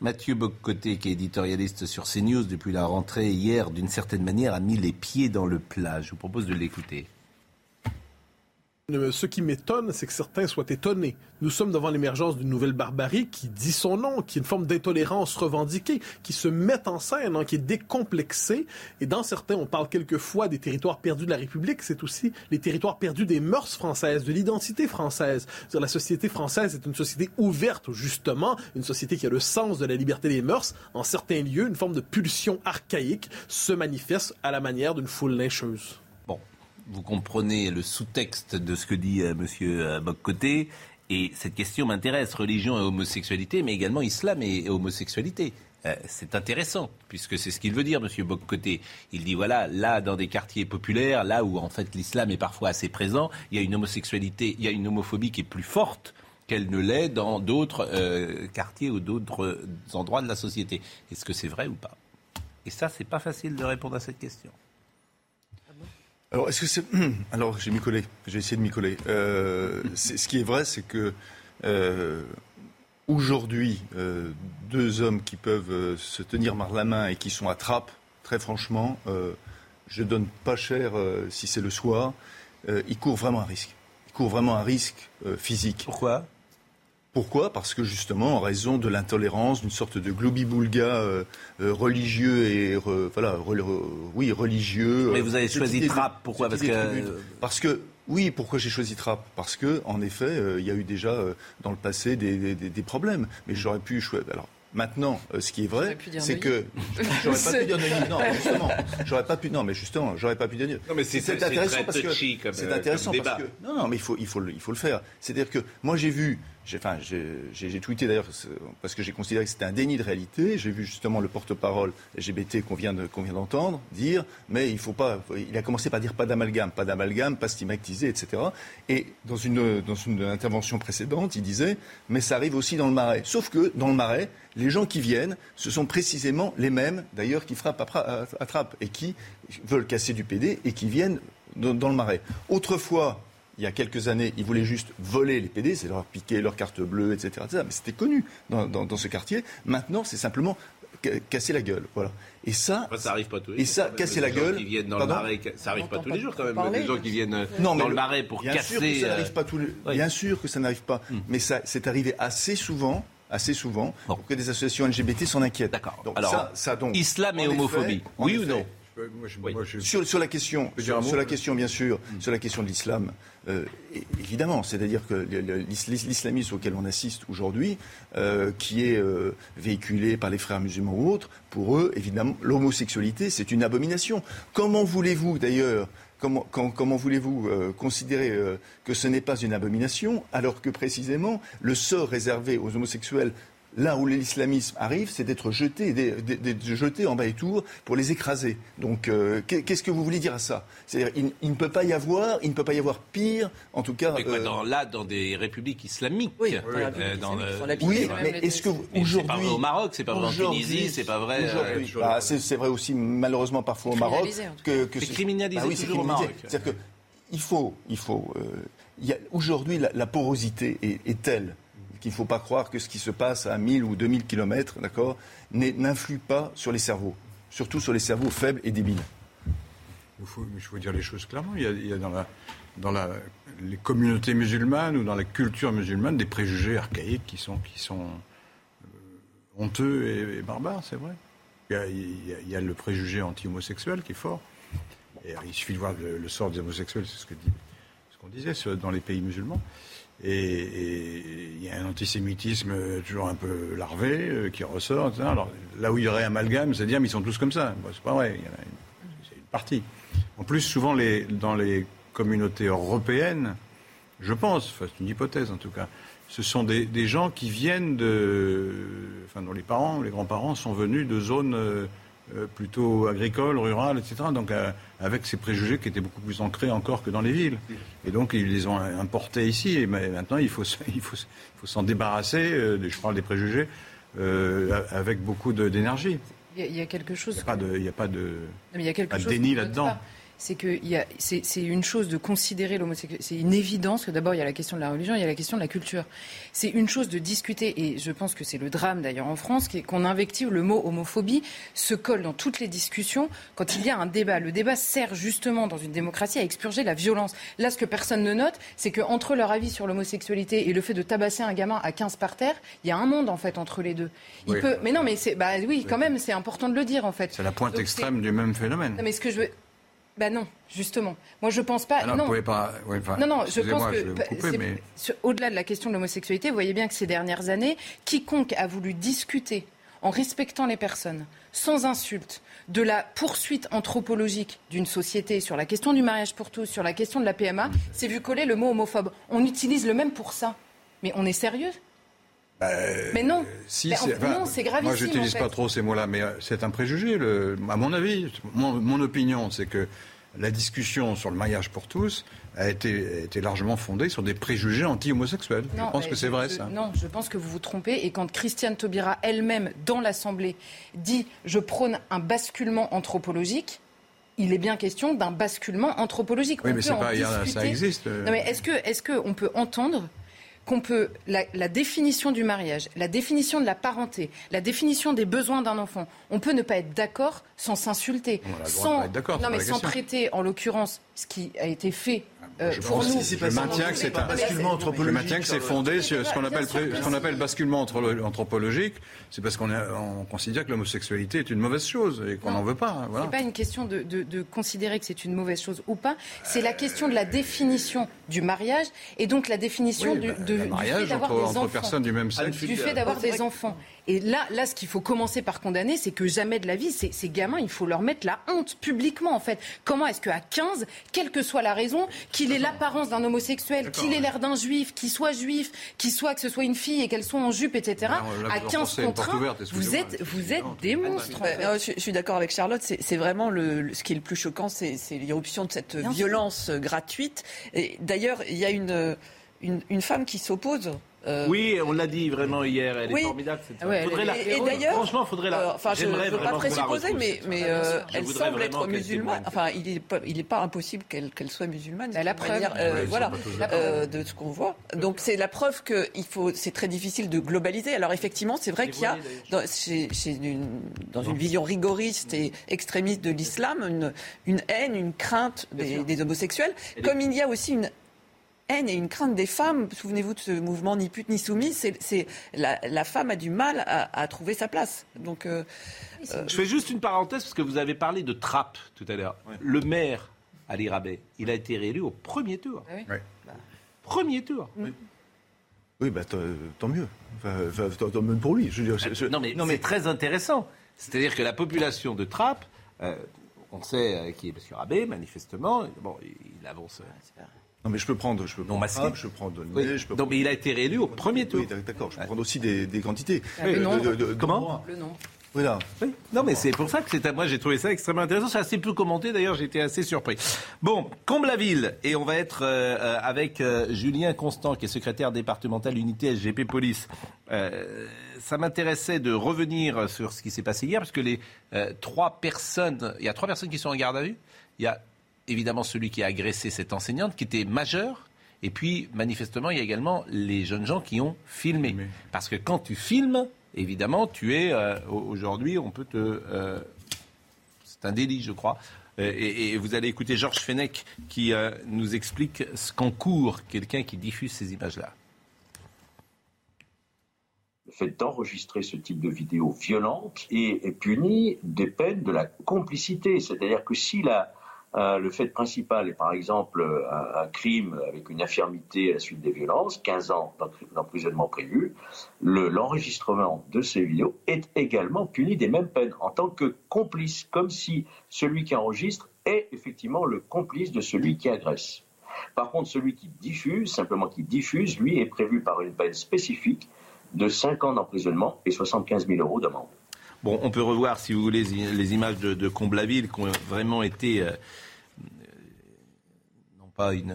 Mathieu Boccoté, qui est éditorialiste sur CNews depuis la rentrée hier, d'une certaine manière, a mis les pieds dans le plat. Je vous propose de l'écouter. Ce qui m'étonne, c'est que certains soient étonnés. Nous sommes devant l'émergence d'une nouvelle barbarie qui dit son nom, qui est une forme d'intolérance revendiquée, qui se met en scène, hein, qui est décomplexée. Et dans certains, on parle quelquefois des territoires perdus de la République. C'est aussi les territoires perdus des mœurs françaises, de l'identité française. La société française est une société ouverte, justement, une société qui a le sens de la liberté des mœurs. En certains lieux, une forme de pulsion archaïque se manifeste à la manière d'une foule lyncheuse vous comprenez le sous-texte de ce que dit. Euh, monsieur euh, Boccoté. Et cette question m'intéresse, religion et homosexualité, mais également islam et, homosexualité. Euh, c'est intéressant, puisque c'est ce qu'il veut dire, M. Boccoté. Il dit, voilà, là, dans des quartiers populaires, là où en fait l'islam est parfois assez présent, il y a une homosexualité, il y a une homophobie qui est plus forte qu'elle ne l'est dans d'autres quartiers ou d'autres endroits de la société. Est-ce que c'est vrai ou pas? Et ça, c'est pas facile de répondre à cette question. Alors, est-ce que c'est. Alors, j'ai m'y collé. J'ai essayé de m'y coller. Euh, ce qui est vrai, c'est que. Euh, aujourd'hui, euh, deux hommes qui peuvent se tenir par la main et qui sont à trappe, très franchement, je donne pas cher si c'est le soir. ils courent vraiment un risque. Ils courent vraiment un risque physique. Pourquoi? Pourquoi? Parce que justement, en raison de l'intolérance, d'une sorte de globi-boulga euh, euh, religieux et voilà, oui religieux. Mais vous avez choisi Trapp. Pourquoi? Parce que parce que oui, pourquoi j'ai choisi Trapp Parce que en effet, euh, il y a eu déjà dans le passé des, des problèmes. Mais j'aurais pu choisir. Alors Maintenant, euh, ce qui est vrai, c'est que j'aurais pas pu dire Non, justement, j'aurais pas pu. Non, mais justement, j'aurais pas pu dire Non, mais c'est intéressant parce que c'est euh, intéressant parce que non, non, mais il faut, il faut, il faut le faire. C'est-à-dire que moi, j'ai vu j'ai enfin, tweeté d'ailleurs parce que j'ai considéré que c'était un déni de réalité. J'ai vu justement le porte-parole LGBT qu'on vient d'entendre dire, mais il faut pas. Il a commencé par dire pas d'amalgame, pas d'amalgame, pas stigmatisé, etc. Et dans une dans intervention précédente, il disait, mais ça arrive aussi dans le Marais. Sauf que dans le Marais, les gens qui viennent, ce sont précisément les mêmes, d'ailleurs, qui frappent à, trappe et qui veulent casser du PD et qui viennent dans le Marais. Autrefois, il y a quelques années, ils voulaient juste voler les PD, c'est leur piquer leur carte bleue, etc. Mais c'était connu dans, ce quartier. Maintenant, c'est simplement casser la gueule. Voilà. Et ça, ça arrive pas tous les et ça, casser la gueule. Qui viennent dans le marais, ça arrive pas tous les jours quand même. Des gens qui viennent dans le, marais pour bien casser. Sûr que ça n'arrive euh, pas tous les... Bien sûr que ça n'arrive pas, hmm. mais ça, c'est arrivé assez souvent assez souvent pour que des associations LGBT s'en inquiètent. D'accord. Alors, ça, donc, islam et homophobie, oui ou non? Sur, sur, la question, sur, la? question, bien sûr, mm. sur la question de l'islam, euh, évidemment, c'est-à-dire que l'islamisme auquel on assiste aujourd'hui, euh, qui est euh, véhiculé par les frères musulmans ou autres, pour eux, évidemment, l'homosexualité, c'est une abomination. Comment voulez-vous, d'ailleurs, Comment, comment, voulez-vous considérer que ce n'est pas une abomination alors que précisément le sort réservé aux homosexuels là où l'islamisme arrive, c'est d'être jeté, d'être jeté en bas et tour pour les écraser. Donc, euh, qu'est-ce que vous voulez dire à ça? C'est-à-dire, il, ne peut pas y avoir, il ne peut pas y avoir pire, en tout cas. Euh, dans, là, dans des républiques islamiques. Oui, euh, dans oui mais est-ce que aujourd'hui, c'est pas vrai au Maroc, c'est pas vrai en Tunisie, c'est pas vrai. Bah, c'est vrai aussi, malheureusement, parfois au Maroc. Que, que c'est criminalisé bah toujours au Maroc. C'est-à-dire qu'il faut, il faut. Aujourd'hui, la, porosité est telle qu'il ne faut pas croire que ce qui se passe à 1000 ou 2000 km, d'accord, n'influe pas sur les cerveaux, surtout sur les cerveaux faibles et débiles. Il faut, je veux dire les choses clairement. Il y a, dans, les communautés musulmanes ou dans la culture musulmane des préjugés archaïques qui sont, euh, honteux et, barbares, c'est vrai. Il y, a, le préjugé anti-homosexuel qui est fort. Il suffit de voir le, sort des homosexuels, c'est ce qu'on disait dans les pays musulmans. Et il y a un antisémitisme toujours un peu larvé euh, qui ressort. Alors, là où il y aurait amalgame, c'est dire mais ils sont tous comme ça. c'est pas vrai. C'est une partie. En plus, souvent dans les communautés européennes, je pense, c'est une hypothèse en tout cas, ce sont des, des, gens qui viennent de, enfin, dont les parents, les grands-parents sont venus de zones euh, euh, plutôt agricole, rural, etc. Donc euh, avec ces préjugés qui étaient beaucoup plus ancrés encore que dans les villes. Et donc ils les ont importés ici. Et maintenant il faut, il faut, faut s'en débarrasser. Euh, je parle des préjugés avec beaucoup d'énergie. Il y, a quelque chose. Il n'y a pas de, il y a quelque pas de déni là-dedans c'est que c'est une chose de considérer l'homosexualité, c'est une évidence que d'abord il y a la question de la religion, il y a la question de la culture. C'est une chose de discuter, et je pense que c'est le drame d'ailleurs en France, qu'on invective le mot homophobie, se colle dans toutes les discussions quand il y a un débat. Le débat sert justement dans une démocratie à expurger la violence. Là, ce que personne ne note, c'est qu'entre leur avis sur l'homosexualité et le fait de tabasser un gamin à 15 par terre, il y a un monde en fait entre les deux. Il peut... Mais non, mais c'est, bah oui, quand même, c'est important de le dire en fait. C'est la pointe extrême du même phénomène. Non, mais ce que je veux, ben non, justement. Moi, je pense pas. Ah non, non. pas. non, non, je pense que au-delà de la question de l'homosexualité, vous voyez bien que ces dernières années, quiconque a voulu discuter en respectant les personnes, sans insulte, de la poursuite anthropologique d'une société sur la question du mariage pour tous, sur la question de la PMA, s'est vu coller le mot homophobe. On utilise le même pour ça. Mais on est sérieux? Bah, mais non, si, c'est gravissime. Moi, je n'utilise pas trop ces mots-là, mais euh, c'est un préjugé. Le, à mon avis, mon, opinion, c'est que la discussion sur le mariage pour tous a été, été largement fondée sur des préjugés anti-homosexuels. Je pense que c'est vrai, ça. Non, je pense que vous vous trompez. Et quand Christiane Taubira elle-même, dans l'Assemblée, dit « je prône un basculement anthropologique », il est bien question d'un basculement anthropologique. Oui, mais c'est pas, ça existe. Non, mais est-ce que, est-ce qu'on peut entendre qu'on peut la, définition du mariage, la définition de la parenté, la définition des besoins d'un enfant, on peut ne pas être d'accord sans s'insulter, sans, non, mais sans traiter en l'occurrence ce qui a été fait euh, je, maintiens que c'est un basculement anthropologique. Je maintiens que c'est fondé sur ce qu'on appelle, ce qu'on appelle basculement anthropologique. C'est parce qu'on on considère que l'homosexualité est une mauvaise chose et qu'on n'en veut pas. Voilà. C'est pas une question de, de, de considérer que c'est une mauvaise chose ou pas. C'est la question de la définition du mariage et donc la définition du, de, mariage fait entre, entre personnes du même sexe. Du fait d'avoir des enfants. Et là, là, ce qu'il faut commencer par condamner, c'est que jamais de la vie, ces, ces gamins, il faut leur mettre la honte publiquement, en fait. Comment est-ce qu'à 15, quelle que soit la raison, qu'il ait l'apparence d'un homosexuel, qu'il ait l'air d'un juif, qu'il soit juif, qu'il soit que ce soit une fille et qu'elle soit en jupe, etc. à 15 contre 1, vous êtes, vous êtes des monstres. je, suis d'accord avec Charlotte. C'est vraiment le, ce qui est le plus choquant, c'est l'irruption de cette violence gratuite. Et d'ailleurs, il y a une, une, une femme qui s'oppose euh, oui, on l'a dit vraiment hier, elle est formidable. faudrait la... et, d'ailleurs, franchement, faudrait la. Euh, enfin, je ne veux pas présupposer, mais, mais euh, elle semble être musulmane. Enfin, il n'est pas, il est pas impossible qu'elle qu'elle soit musulmane. Elle la preuve. voilà, de ce qu'on voit. Donc c'est la preuve que il faut. C'est très difficile de globaliser. Alors effectivement, c'est vrai qu'il y a dans, chez, chez une, dans une vision rigoriste et extrémiste de l'islam une, une haine, une crainte des, des homosexuels, comme il y a aussi une haine et une crainte des femmes. Souvenez-vous de ce mouvement ni pute ni soumise. C'est, la, femme a du mal à, trouver sa place. Donc, euh, je fais juste une parenthèse parce que vous avez parlé de trappe tout à l'heure. Le maire Ali Rabet, il a été réélu au premier tour. Ah oui. Premier tour. Oui, bah, tant mieux. tant mieux pour lui. Je Non, mais, non, mais... c'est très intéressant. C'est-à-dire que la population de Trappes, euh, on sait euh, qui est M. Rabé, manifestement, bon, il avance. Euh, non, mais je peux prendre, je peux non masqué. je peux prendre je peux non, mais il a été réélu au premier tour. Oui, d'accord. Je peux prendre aussi des, des quantités. Ah, Comment Le nom. Voilà. Oui. Non, mais c'est pour ça que c'est à moi, j'ai trouvé ça extrêmement intéressant. C'est assez peu commenté, d'ailleurs, j'étais assez surpris. Bon, Comble-la-Ville, et on va être euh, euh, avec euh, Julien Constant, qui est secrétaire départemental unité SGP Police. ça m'intéressait de revenir sur ce qui s'est passé hier, parce que les trois personnes, il y a trois personnes qui sont en garde à vue. Il y a évidemment celui qui a agressé cette enseignante, qui était majeur. Et puis, manifestement, il y a également les jeunes gens qui ont filmé. Parce que quand tu filmes, évidemment, tu es, euh, aujourd'hui, on peut te... Euh, c'est un délit, je crois. Euh, et, vous allez écouter Georges Fenech qui nous explique ce qu'encourt quelqu'un qui diffuse ces images-là. Le fait d'enregistrer ce type de vidéo violente est puni des peines de la complicité. C'est-à-dire que si la, euh, le fait principal est par exemple un, crime avec une infirmité à la suite des violences, 15 ans d'emprisonnement prévu, l'enregistrement de ces vidéos est également puni des mêmes peines en tant que complice, comme si celui qui enregistre est effectivement le complice de celui qui agresse. Par contre, celui qui diffuse, simplement qui diffuse, lui est prévu par une peine spécifique de 5 ans d'emprisonnement et 75 000 euros d'amende. Bon, on peut revoir, si vous voulez, les images de, de Comblaville qui ont vraiment été, euh, non pas une,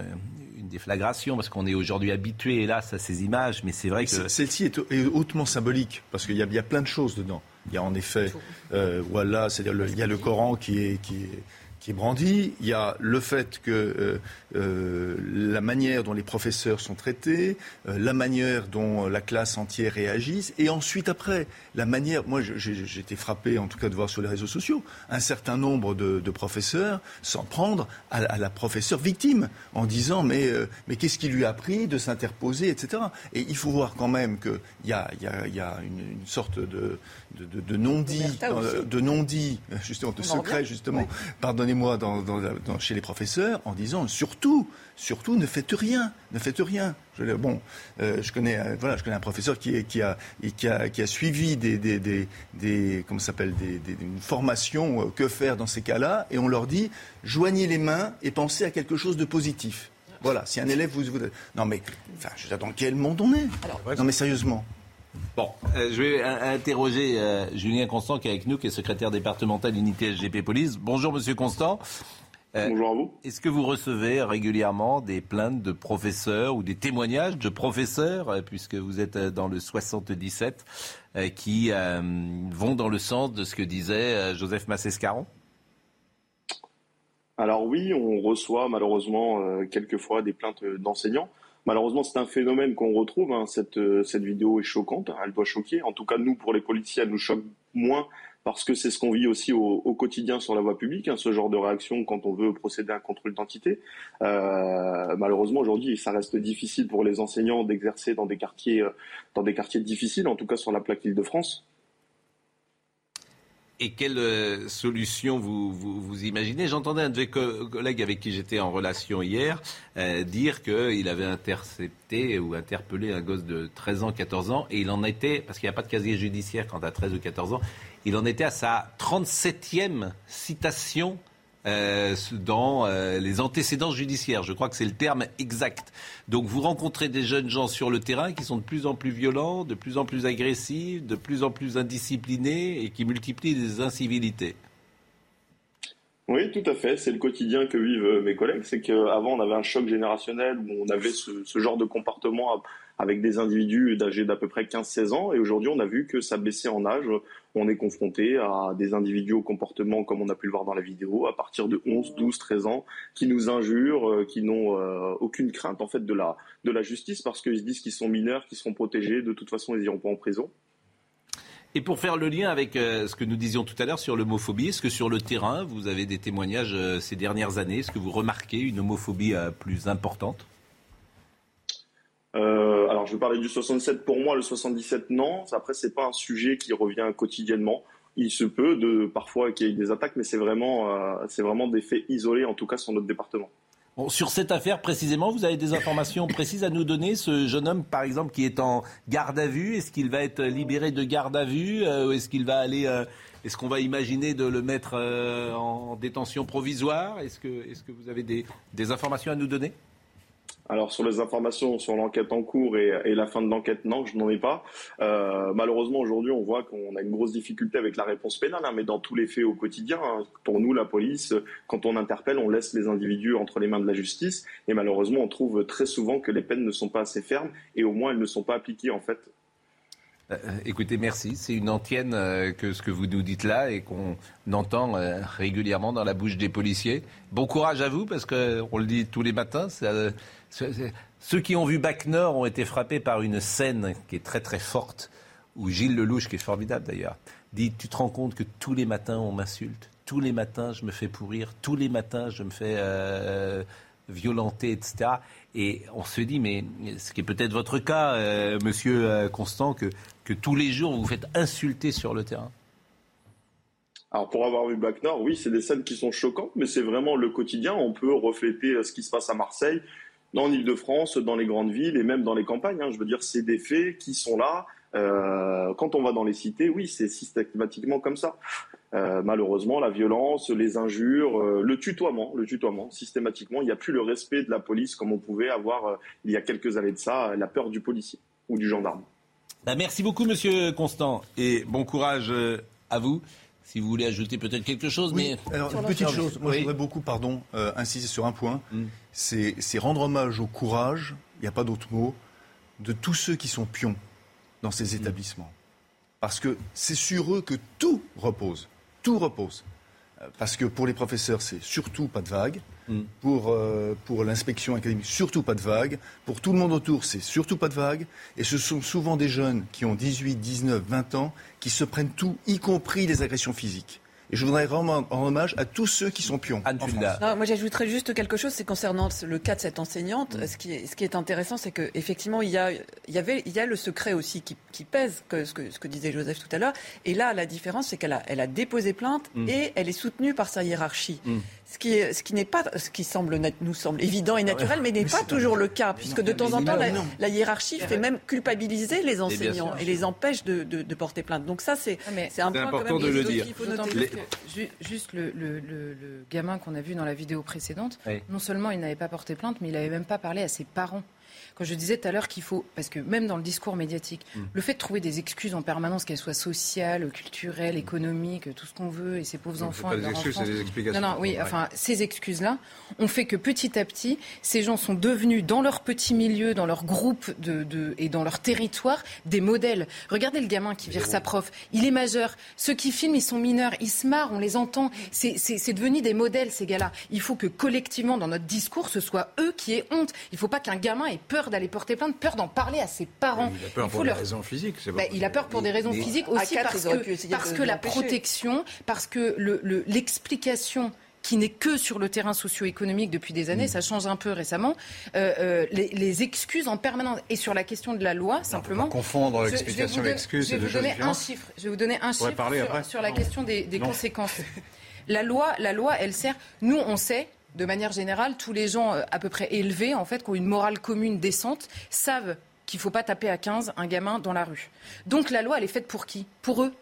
déflagration, parce qu'on est aujourd'hui habitué, hélas, à ces images, mais c'est vrai que... Celle-ci est, hautement symbolique, parce qu'il y, a plein de choses dedans. Il y a en effet, euh, voilà, c'est-à-dire il y a le Coran qui est, qui est qui est brandi. Il y a le fait que euh, euh, la manière dont les professeurs sont traités, euh, la manière dont la classe entière réagisse, et ensuite après, la manière. Moi, j'ai été frappé, en tout cas, de voir sur les réseaux sociaux, un certain nombre de, professeurs s'en prendre à, la professeure victime, en disant mais, mais qu'est-ce qui lui a pris de s'interposer, etc. Et il faut voir quand même qu'il y a, y a, y a une, sorte de, de, non-dit, de non-dit, justement, de secret, justement. Pardonnez-moi dans, chez les professeurs en disant surtout, surtout ne faites rien, ne faites rien. Je, bon, euh, je connais, euh, voilà, je connais un professeur qui, qui, a, qui, a, qui a suivi des, des, des, des comment s'appelle, des, une formation, euh, que faire dans ces cas-là, et on leur dit joignez les mains et pensez à quelque chose de positif. Voilà, si un élève vous, vous... non mais, enfin, je dans quel monde on est? Non mais sérieusement. Bon, je vais interroger Julien Constant qui est avec nous, qui est secrétaire départemental unité SGP Police. Bonjour Monsieur Constant. Bonjour à vous. Est-ce que vous recevez régulièrement des plaintes de professeurs ou des témoignages de professeurs, puisque vous êtes dans le 77, qui vont dans le sens de ce que disait Joseph Massescaron? Alors oui, on reçoit malheureusement quelquefois des plaintes d'enseignants. Malheureusement, c'est un phénomène qu'on retrouve. Hein. Cette, euh, cette vidéo est choquante. Elle doit choquer. En tout cas, nous, pour les policiers, elle nous choque moins parce que c'est ce qu'on vit aussi au, quotidien sur la voie publique, hein, ce genre de réaction quand on veut procéder à un contrôle d'identité. Euh, malheureusement, aujourd'hui, ça reste difficile pour les enseignants d'exercer dans des quartiers, euh, dans des quartiers difficiles, en tout cas sur la plaque Île-de-France. Et quelle euh, solution vous, vous, imaginez? J'entendais un de vos collègues avec qui j'étais en relation hier euh, dire qu'il avait intercepté ou interpellé un gosse de 13 ans, 14 ans, et il en était, parce qu'il n'y a pas de casier judiciaire quand à 13 ou 14 ans, il en était à sa 37e citation euh, dans euh, les antécédents judiciaires. Je crois que c'est le terme exact. Donc vous rencontrez des jeunes gens sur le terrain qui sont de plus en plus violents, de plus en plus agressifs, de plus en plus indisciplinés et qui multiplient les incivilités. Oui, tout à fait. C'est le quotidien que vivent mes collègues. C'est qu'avant, on avait un choc générationnel où on avait ce, ce genre de comportement avec des individus d'âge d'à peu près 15-16 ans. Et aujourd'hui, on a vu que ça baissait en âge. On est confronté à des individus au comportement, comme on a pu le voir dans la vidéo, à partir de 11, 12, 13 ans, qui nous injurent, euh, qui n'ont euh, aucune crainte en fait de la, justice parce qu'ils se disent qu'ils sont mineurs, qu'ils seront protégés. De toute façon, ils n'iront pas en prison. Et pour faire le lien avec euh, ce que nous disions tout à l'heure sur l'homophobie, est-ce que sur le terrain, vous avez des témoignages ces dernières années? Est-ce que vous remarquez une homophobie plus importante? Euh, alors, je vais parler du 67 pour moi, le 77 non. Après, c'est pas un sujet qui revient quotidiennement. Il se peut de parfois qu'il y ait des attaques, mais c'est vraiment, euh, vraiment des faits isolés, en tout cas sur notre département. Bon, sur cette affaire précisément, vous avez des informations précises à nous donner? Ce jeune homme, par exemple, qui est en garde à vue, est-ce qu'il va être libéré de garde à vue euh, Est-ce qu'il va Est-ce qu'on va imaginer de le mettre en détention provisoire? Est-ce que, est que vous avez des informations à nous donner? Alors sur les informations sur l'enquête en cours et, la fin de l'enquête, non, je n'en ai pas. Euh, malheureusement, aujourd'hui, on voit qu'on a une grosse difficulté avec la réponse pénale, hein, mais dans tous les faits au quotidien, hein, pour nous, la police, quand on interpelle, on laisse les individus entre les mains de la justice, et malheureusement, on trouve très souvent que les peines ne sont pas assez fermes, et au moins elles ne sont pas appliquées en fait écoutez, merci. C'est une antienne euh, que ce que vous nous dites là et qu'on entend euh, régulièrement dans la bouche des policiers. Bon courage à vous parce qu'on le dit tous les matins. Ceux qui ont vu Bac Nord ont été frappés par une scène qui est très très forte où Gilles Lelouch, qui est formidable d'ailleurs, dit Tu te rends compte que tous les matins on m'insulte, tous les matins je me fais pourrir, tous les matins je me fais violenter, etc. Et on se dit, mais ce qui est peut-être votre cas, euh, monsieur euh, Constant, que, que tous les jours vous vous faites insulter sur le terrain alors pour avoir vu Bac Nord, oui, c'est des scènes qui sont choquantes, mais c'est vraiment le quotidien. On peut refléter euh, ce qui se passe à Marseille, dans l'Île-de-France, dans les grandes villes et même dans les campagnes. Hein. Je veux dire, c'est des faits qui sont là. Euh, quand on va dans les cités, oui, c'est systématiquement comme ça. Euh, malheureusement, la violence, les injures, le tutoiement, le tutoiement, systématiquement, il n'y a plus le respect de la police comme on pouvait avoir il y a quelques années de ça, la peur du policier ou du gendarme. Bah, merci beaucoup, Monsieur Constant, et bon courage à vous. Si vous voulez ajouter peut-être quelque chose, mais alors une petite chose. Moi, je voudrais beaucoup, pardon, insister sur un point. Mm. C'est rendre hommage au courage. Il n'y a pas d'autre mot de tous ceux qui sont pions dans ces mm. établissements. Parce que c'est sur eux que tout repose tout repose. Euh, parce que pour les professeurs, c'est surtout pas de vague. Mm. Pour, euh, pour l'inspection académique, surtout pas de vague. Pour tout le monde autour, c'est surtout pas de vague. Et ce sont souvent des jeunes qui ont 18, 19, 20 ans qui se prennent tout, y compris les agressions physiques. Et je voudrais rendre hommage à tous ceux qui sont pions. moi, j'ajouterais juste quelque chose, c'est concernant le cas de cette enseignante. Mm. Ce, qui est, ce qui est intéressant, c'est qu'effectivement, il y a, il y avait, il y a le secret aussi qui, qui pèse, que, ce, que, ce que disait Joseph tout à l'heure. Et là, la différence, c'est qu'elle a, elle a déposé plainte mm. et elle est soutenue par sa hiérarchie. Ce qui, est, ce qui n'est pas, ce qui semble, nous semble évident et naturel, mais n'est pas toujours le cas, puisque de temps en temps, la, hiérarchie fait même culpabiliser les enseignants et les empêche de, de, de porter plainte. Donc ça, c'est ah, un point quand même de le dire. qu'il faut noter. Juste le, gamin qu'on a vu dans la vidéo précédente, non seulement il n'avait pas porté plainte, mais il n'avait même pas parlé à ses parents. Quand je disais tout à l'heure qu'il faut, parce que même dans le discours médiatique, mm. le fait de trouver des excuses en permanence, qu'elles soient sociales, culturelles, mm. économiques, tout ce qu'on veut, et ces pauvres enfants. Pas des excuses, c'est des explications. Non, non, oui, enfin, ces excuses-là ont fait que petit à petit, ces gens sont devenus, dans leur petit milieu, dans leur groupe de, et dans leur territoire, des modèles. Regardez le gamin qui vire sa prof. Il est majeur. Ceux qui filment, ils sont mineurs. Ils se marrent, on les entend. C'est devenu des modèles, ces gars-là. Il faut que collectivement, dans notre discours, ce soit eux qui aient honte. Il ne faut pas qu'un gamin ait peur d'aller porter plainte, peur d'en parler à ses parents. il a peur pour des raisons physiques. Bah, il a peur pour des raisons physiques aussi parce que, parce que la protection, parce que l'explication qui n'est que sur le terrain socio-économique depuis des années, mm. ça change un peu récemment, euh, euh, les, excuses en permanence. Et sur la question de la loi, simplement. On confondre l'explication et l'excuse. Je vais vous donner un chiffre. Je vais vous donner un chiffre sur, sur, la question des, des conséquences. La loi, la loi, elle sert. Nous, on sait de manière générale, tous les gens euh, à peu près élevés, en fait, qui ont une morale commune décente, savent qu'il ne faut pas taper à 15 un gamin dans la rue. Donc la loi, elle est faite pour qui? Pour eux.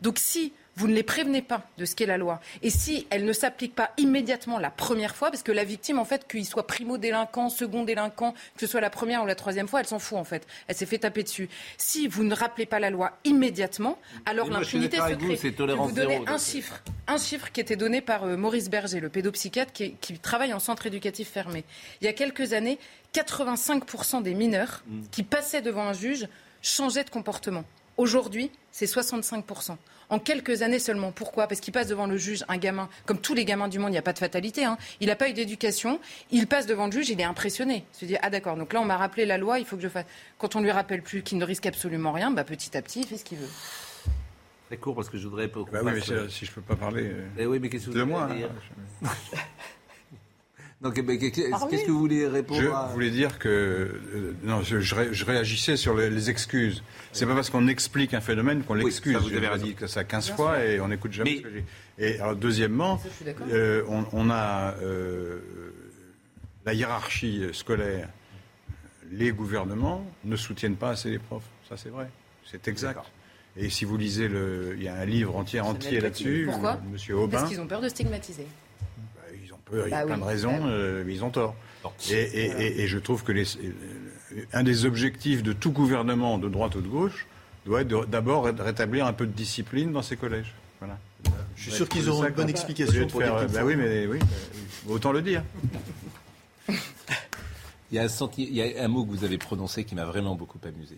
Donc si vous ne les prévenez pas de ce qu'est la loi. Et si elle ne s'applique pas immédiatement la première fois, parce que la victime, en fait, qu'il soit primo-délinquant, second-délinquant, que ce soit la première ou la troisième fois, elle s'en fout, en fait. Elle s'est fait taper dessus. Si vous ne rappelez pas la loi immédiatement, alors l'impunité se crée. Je vais vous donner un chiffre, un chiffre qui était donné par euh, Maurice Berger, le pédopsychiatre qui, qui travaille en centre éducatif fermé. Il y a quelques années, 85% des mineurs mm. qui passaient devant un juge changeaient de comportement. Aujourd'hui, c'est 65% en quelques années seulement. Pourquoi? Parce qu'il passe devant le juge, un gamin, comme tous les gamins du monde, il n'y a pas de fatalité. Hein. Il n'a pas eu d'éducation, il passe devant le juge, il est impressionné. Il se dit, ah d'accord, donc là on m'a rappelé la loi, il faut que je fasse. Quand on lui rappelle plus qu'il ne risque absolument rien, bah, petit à petit, il fait ce qu'il veut. Très court parce que je voudrais. Bah oui, mais si je ne peux pas parler. Eh oui, mais qu'est-ce que vous De moi. Hein. Qu'est-ce que vous voulez répondre Je à... voulais dire que euh, non, je, je, ré- je réagissais sur les, les excuses. C'est pas parce qu'on explique un phénomène qu'on l'excuse. ça, vous avez dit que ça 15 Bien fois sûr. et on n'écoute jamais Mais- ce que j'ai. Et alors, deuxièmement, Ça, euh, on, on a euh, la hiérarchie scolaire. Les gouvernements ne soutiennent pas assez les profs. Ça, c'est vrai. C'est exact. Et si vous lisez le, il y a un livre entier entier là-dessus. Pourquoi? Monsieur Aubin. Parce qu'ils ont peur de stigmatiser. Il y a Bah plein de raisons, Bah euh, mais ils ont tort. Et, et- et- et je trouve que les- un des objectifs de tout gouvernement, de droite ou de gauche, doit être d'abord de rétablir un peu de discipline dans ces collèges. Voilà. Je suis sûr qu'ils auront une bonne explication pour faire, bah oui, mais oui, autant le dire. Il y, a un senti- il y a un mot que vous avez prononcé qui m'a vraiment beaucoup amusé.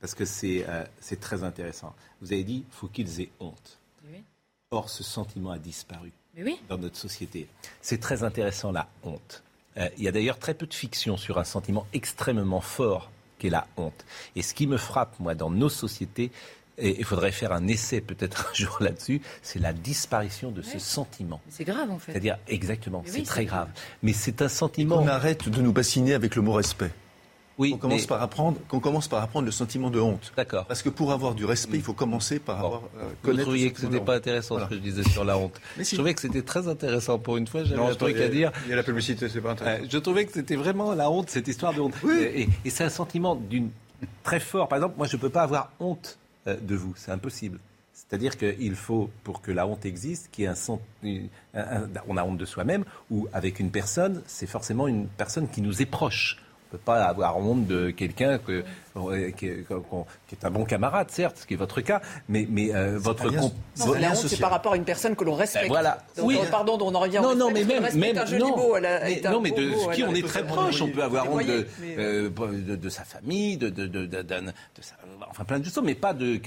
Parce que c'est euh, très intéressant. Vous avez dit faut qu'ils aient honte. Oui. Or, ce sentiment a disparu Mais oui. dans notre société. C'est très intéressant, la honte. Euh, il y a d'ailleurs très peu de fiction sur un sentiment extrêmement fort qu'est la honte. Et ce qui me frappe, moi, dans nos sociétés, et il faudrait faire un essai peut-être un jour là-dessus, c'est la disparition de ce sentiment. C'est grave en fait. C'est-à-dire, exactement, c'est oui, très grave. Mais c'est un sentiment. On arrête de nous bassiner avec le mot respect. Oui, qu'on commence mais- par apprendre, qu'on commence par apprendre le sentiment de honte. D'accord. Parce que pour avoir du respect, il faut commencer par avoir euh, Vous connaître trouviez le que c'était de pas intéressant Voilà. ce que je disais sur la honte. Mais si. Je trouvais que c'était très intéressant. Pour une fois, j'avais un truc à dire. Il y a la publicité, c'est pas intéressant. Euh, je trouvais que c'était vraiment la honte, cette histoire de honte. Et, et c'est un sentiment d'une très fort. Par exemple, moi, je ne peux pas avoir honte euh, de vous. C'est impossible. C'est-à-dire qu'il faut, pour que la honte existe, qu'il y ait un- on a honte de soi-même, ou avec une personne, c'est forcément une personne qui nous est proche. On ne peut pas avoir honte de quelqu'un que- euh, qui, est- qu'on- qui est un bon camarade, certes, ce qui est votre cas, mais, mais euh, votre... Non, la honte, c'est par rapport à une personne que l'on respecte. Ben voilà. Donc, Oui. euh, pardon, on en revient au Non, non, mais même, même un joli non, mot, elle a- mais, non, mais beau de qui on est très proche, on peut avoir honte de, euh, sa famille, de, de, de, de- d'un- de sa- enfin plein de choses, mais pas de-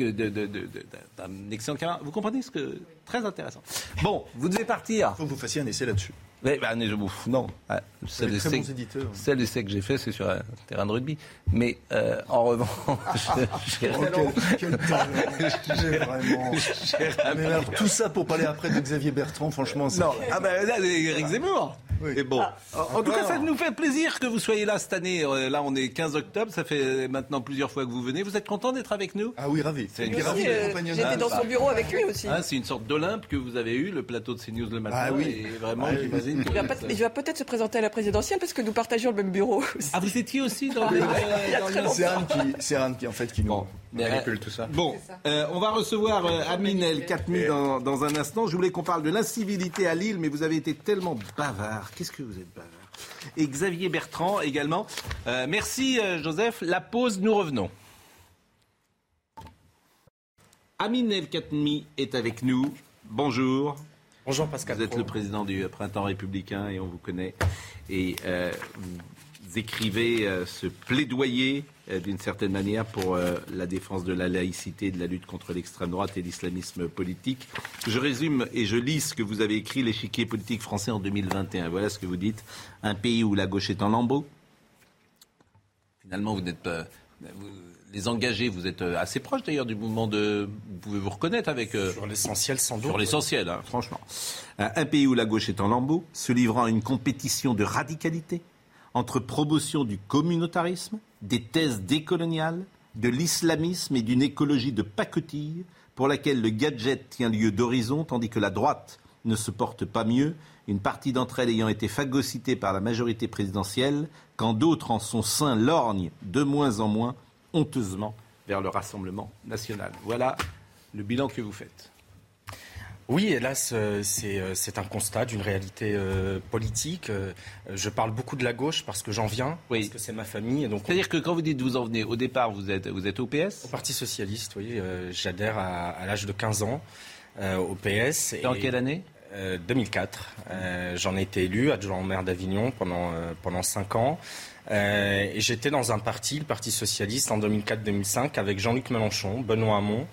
d'un excellent camarade. Vous comprenez ce que très intéressant. Bon, vous devez partir. Il faut que vous fassiez un essai là-dessus. Mais, bah, non, Ah, celle d'essai que j'ai fait, c'est sur un terrain de rugby. Mais euh, en revanche, j'ai- talent. J'ai vraiment. Mais alors, tout ça pour parler après de Xavier Bertrand, franchement. Non, ah ben là, Eric Zemmour. Oui. Et bon, en, en tout cas, ça nous fait plaisir que vous soyez là cette année. Euh, Là, on est 15 octobre, ça fait maintenant plusieurs fois que vous venez. Vous êtes content d'être avec nous? Ah oui, ravi. C'est. J'étais dans son bureau avec lui aussi. Hein, c'est une sorte d'Olympe que vous avez eu, le plateau de CNews le matin. Ah oui. Et vraiment, Ah oui. j'imagine que- Il va, pas- il va peut-être se présenter à la présidentielle parce que nous partageons le même bureau. aussi. Ah, vous étiez aussi dans le. C'est Anne qui, en fait, qui nous. Bon, manipule tout ça. Bon, euh, on va recevoir euh, Amine El Khatmi dans, dans un instant. Je voulais qu'on parle de l'incivilité à Lille, mais vous avez été tellement bavard. Qu'est-ce que vous êtes bavard? Et Xavier Bertrand également. Euh, merci euh, Joseph. La pause, nous revenons. Amine El Khatmi est avec nous. Bonjour. Bonjour Pascal. Vous êtes Pro. le président du Printemps républicain et on vous connaît. Et euh, vous écrivez euh, ce plaidoyer euh, d'une certaine manière pour euh, la défense de la laïcité, de la lutte contre l'extrême droite et l'islamisme politique. Je résume et je lis ce que vous avez écrit, l'échiquier politique français en 2021. Voilà ce que vous dites. Un pays où la gauche est en lambeaux. Finalement, vous n'êtes pas. vous- les engagés, vous êtes euh, assez proche d'ailleurs du mouvement de. Vous pouvez vous reconnaître avec. euh, Sur l'essentiel sans doute. sur l'essentiel, hein, franchement. Un un pays où la gauche est en lambeaux, se livrant à une compétition de radicalité entre promotion du communautarisme, des thèses décoloniales, de l'islamisme et d'une écologie de pacotille pour laquelle le gadget tient lieu d'horizon tandis que la droite ne se porte pas mieux, une partie d'entre elles ayant été phagocytée par la majorité présidentielle, quand d'autres en son sein lorgnent de moins en moins, honteusement, vers le Rassemblement national. Voilà le bilan que vous faites. Oui, hélas, euh, c'est euh, c'est un constat d'une réalité euh, politique. Je parle beaucoup de la gauche parce que j'en viens, Oui. parce que c'est ma famille. C'est-à-dire que quand vous dites vous en venez, au départ, vous êtes, vous êtes au au PS Parti Socialiste, oui, j'adhère à, à l'âge de 15 ans euh, au PS. Dans Et- quelle année Euh, 2004. Euh, J'en ai été élu adjoint au maire d'Avignon pendant, pendant 5 ans. Euh, et j'étais dans un parti, le Parti socialiste, en 2004-2005, avec Jean-Luc Mélenchon, Benoît Hamon,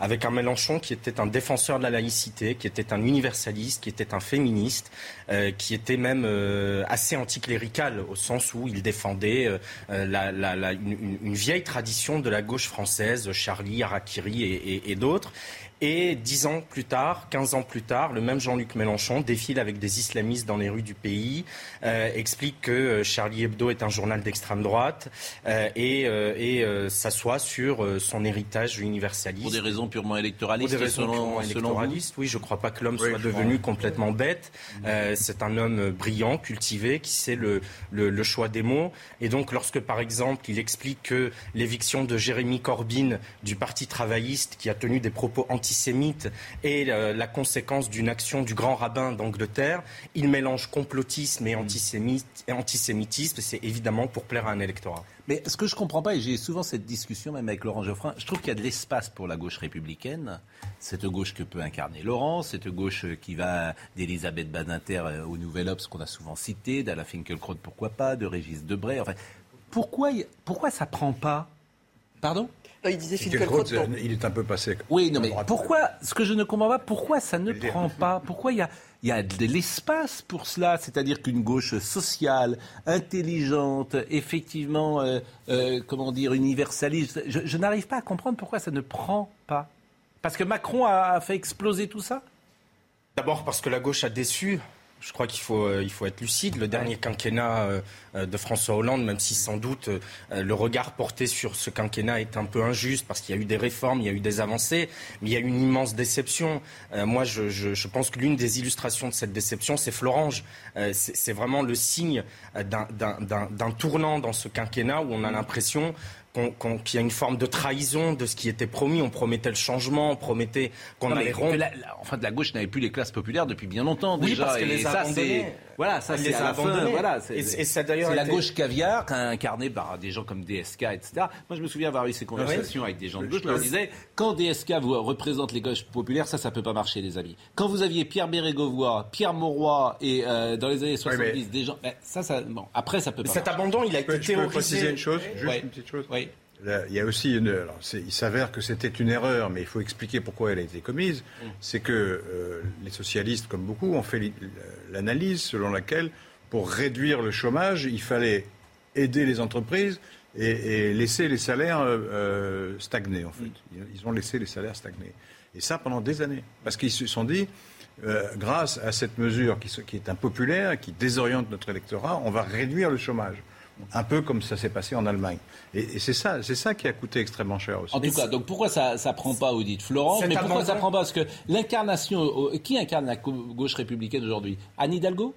avec un Mélenchon qui était un défenseur de la laïcité, qui était un universaliste, qui était un féministe, euh, qui était même euh, assez anticlérical au sens où il défendait euh, une, une, vieille tradition de la gauche française, Charlie, Harakiri et, et, et d'autres. Et dix ans plus tard, quinze ans plus tard, le même Jean-Luc Mélenchon défile avec des islamistes dans les rues du pays, euh, explique que euh, Charlie Hebdo est un journal d'extrême droite euh, et, et s'assoit sur son héritage universaliste. Pour des raisons purement électoralistes. Pour des raisons selon, purement électoralistes, oui. Je ne crois pas que l'homme oui, soit devenu crois. complètement bête. c'est un homme brillant, cultivé, qui sait le, le, le, choix des mots. Et donc, lorsque, par exemple, il explique que l'éviction de Jérémy Corbyn du Parti travailliste, qui a tenu des propos anti antisémite et la conséquence d'une action du grand rabbin d'Angleterre. Il mélange complotisme et, antisémitisme. C'est évidemment pour plaire à un électorat. Mais ce que je ne comprends pas, et j'ai souvent cette discussion même avec Laurent Geoffrin, je trouve qu'il y a de l'espace pour la gauche républicaine, cette gauche que peut incarner Laurent, cette gauche qui va d'Elisabeth Badinter au Nouvel Obs qu'on a souvent cité, d'Alain Finkielkraut pourquoi pas, de Régis Debray. Enfin, pourquoi, pourquoi ça ne prend pas? Pardon? Il disait Finkielkraut. Il est un peu passé. Oui, non, mais pourquoi, ce que je ne comprends pas, pourquoi ça ne prend pas Pourquoi il y a, il y a de l'espace pour cela? C'est-à-dire qu'une gauche sociale, intelligente, effectivement, euh, euh, comment dire, universaliste, je, je n'arrive pas à comprendre pourquoi ça ne prend pas. Parce que Macron a fait exploser tout ça? D'abord parce que la gauche a déçu. Je crois qu'il faut, euh, il faut être lucide. Le dernier quinquennat euh, de François Hollande, même si sans doute euh, le regard porté sur ce quinquennat est un peu injuste, parce qu'il y a eu des réformes, il y a eu des avancées, mais il y a eu une immense déception. moi, je, je, je pense que l'une des illustrations de cette déception, c'est Florange. c'est vraiment le signe d'un tournant dans ce quinquennat où on a l'impression qu'il qu qu y a une forme de trahison de ce qui était promis. On promettait le changement, on promettait qu'on allait rompre. La, la, enfin, de la gauche n'avait plus les classes populaires depuis bien longtemps oui, déjà. parce qu'elle et les a ça, abandonnées. Voilà, ça Elle c'est à a la fin. abandonnées. Voilà, Et- et ça, d'ailleurs, c'est la gauche caviar incarnée par des gens comme DSK, etc. Moi, je me souviens avoir eu ces conversations avec des gens de gauche. Je leur disais, quand DSK vous représente les gauches populaires, ça, ça peut pas marcher, les amis. Quand vous aviez Pierre Bérégovoy, Pierre Mauroy et euh, dans les années 70, des gens, eh, ça, ça, bon, après, ça peut pas. Cet marcher. abandon, il a Je peux, été je peux théorisé. préciser une chose, juste Ouais. une petite chose. Oui. Là, il y a aussi une. alors, il s'avère que c'était une erreur, mais il faut expliquer pourquoi elle a été commise. Mm. C'est que euh, les socialistes, comme beaucoup, ont fait l'analyse selon laquelle, pour réduire le chômage, il fallait aider les entreprises et, et laisser les salaires euh, euh, stagner. En fait, ils, ils ont laissé les salaires stagner. Et ça pendant des années, parce qu'ils se sont dit. euh, grâce à cette mesure qui, qui est impopulaire, qui désoriente notre électorat, on va réduire le chômage. Un peu comme ça s'est passé en Allemagne. Et, et c'est ça, c'est ça qui a coûté extrêmement cher aussi. En tout cas, donc pourquoi ça ça prend pas, vous dites Florent, Cet mais pourquoi ça prend pas? Parce que l'incarnation, qui incarne la gauche républicaine aujourd'hui? Anne Hidalgo?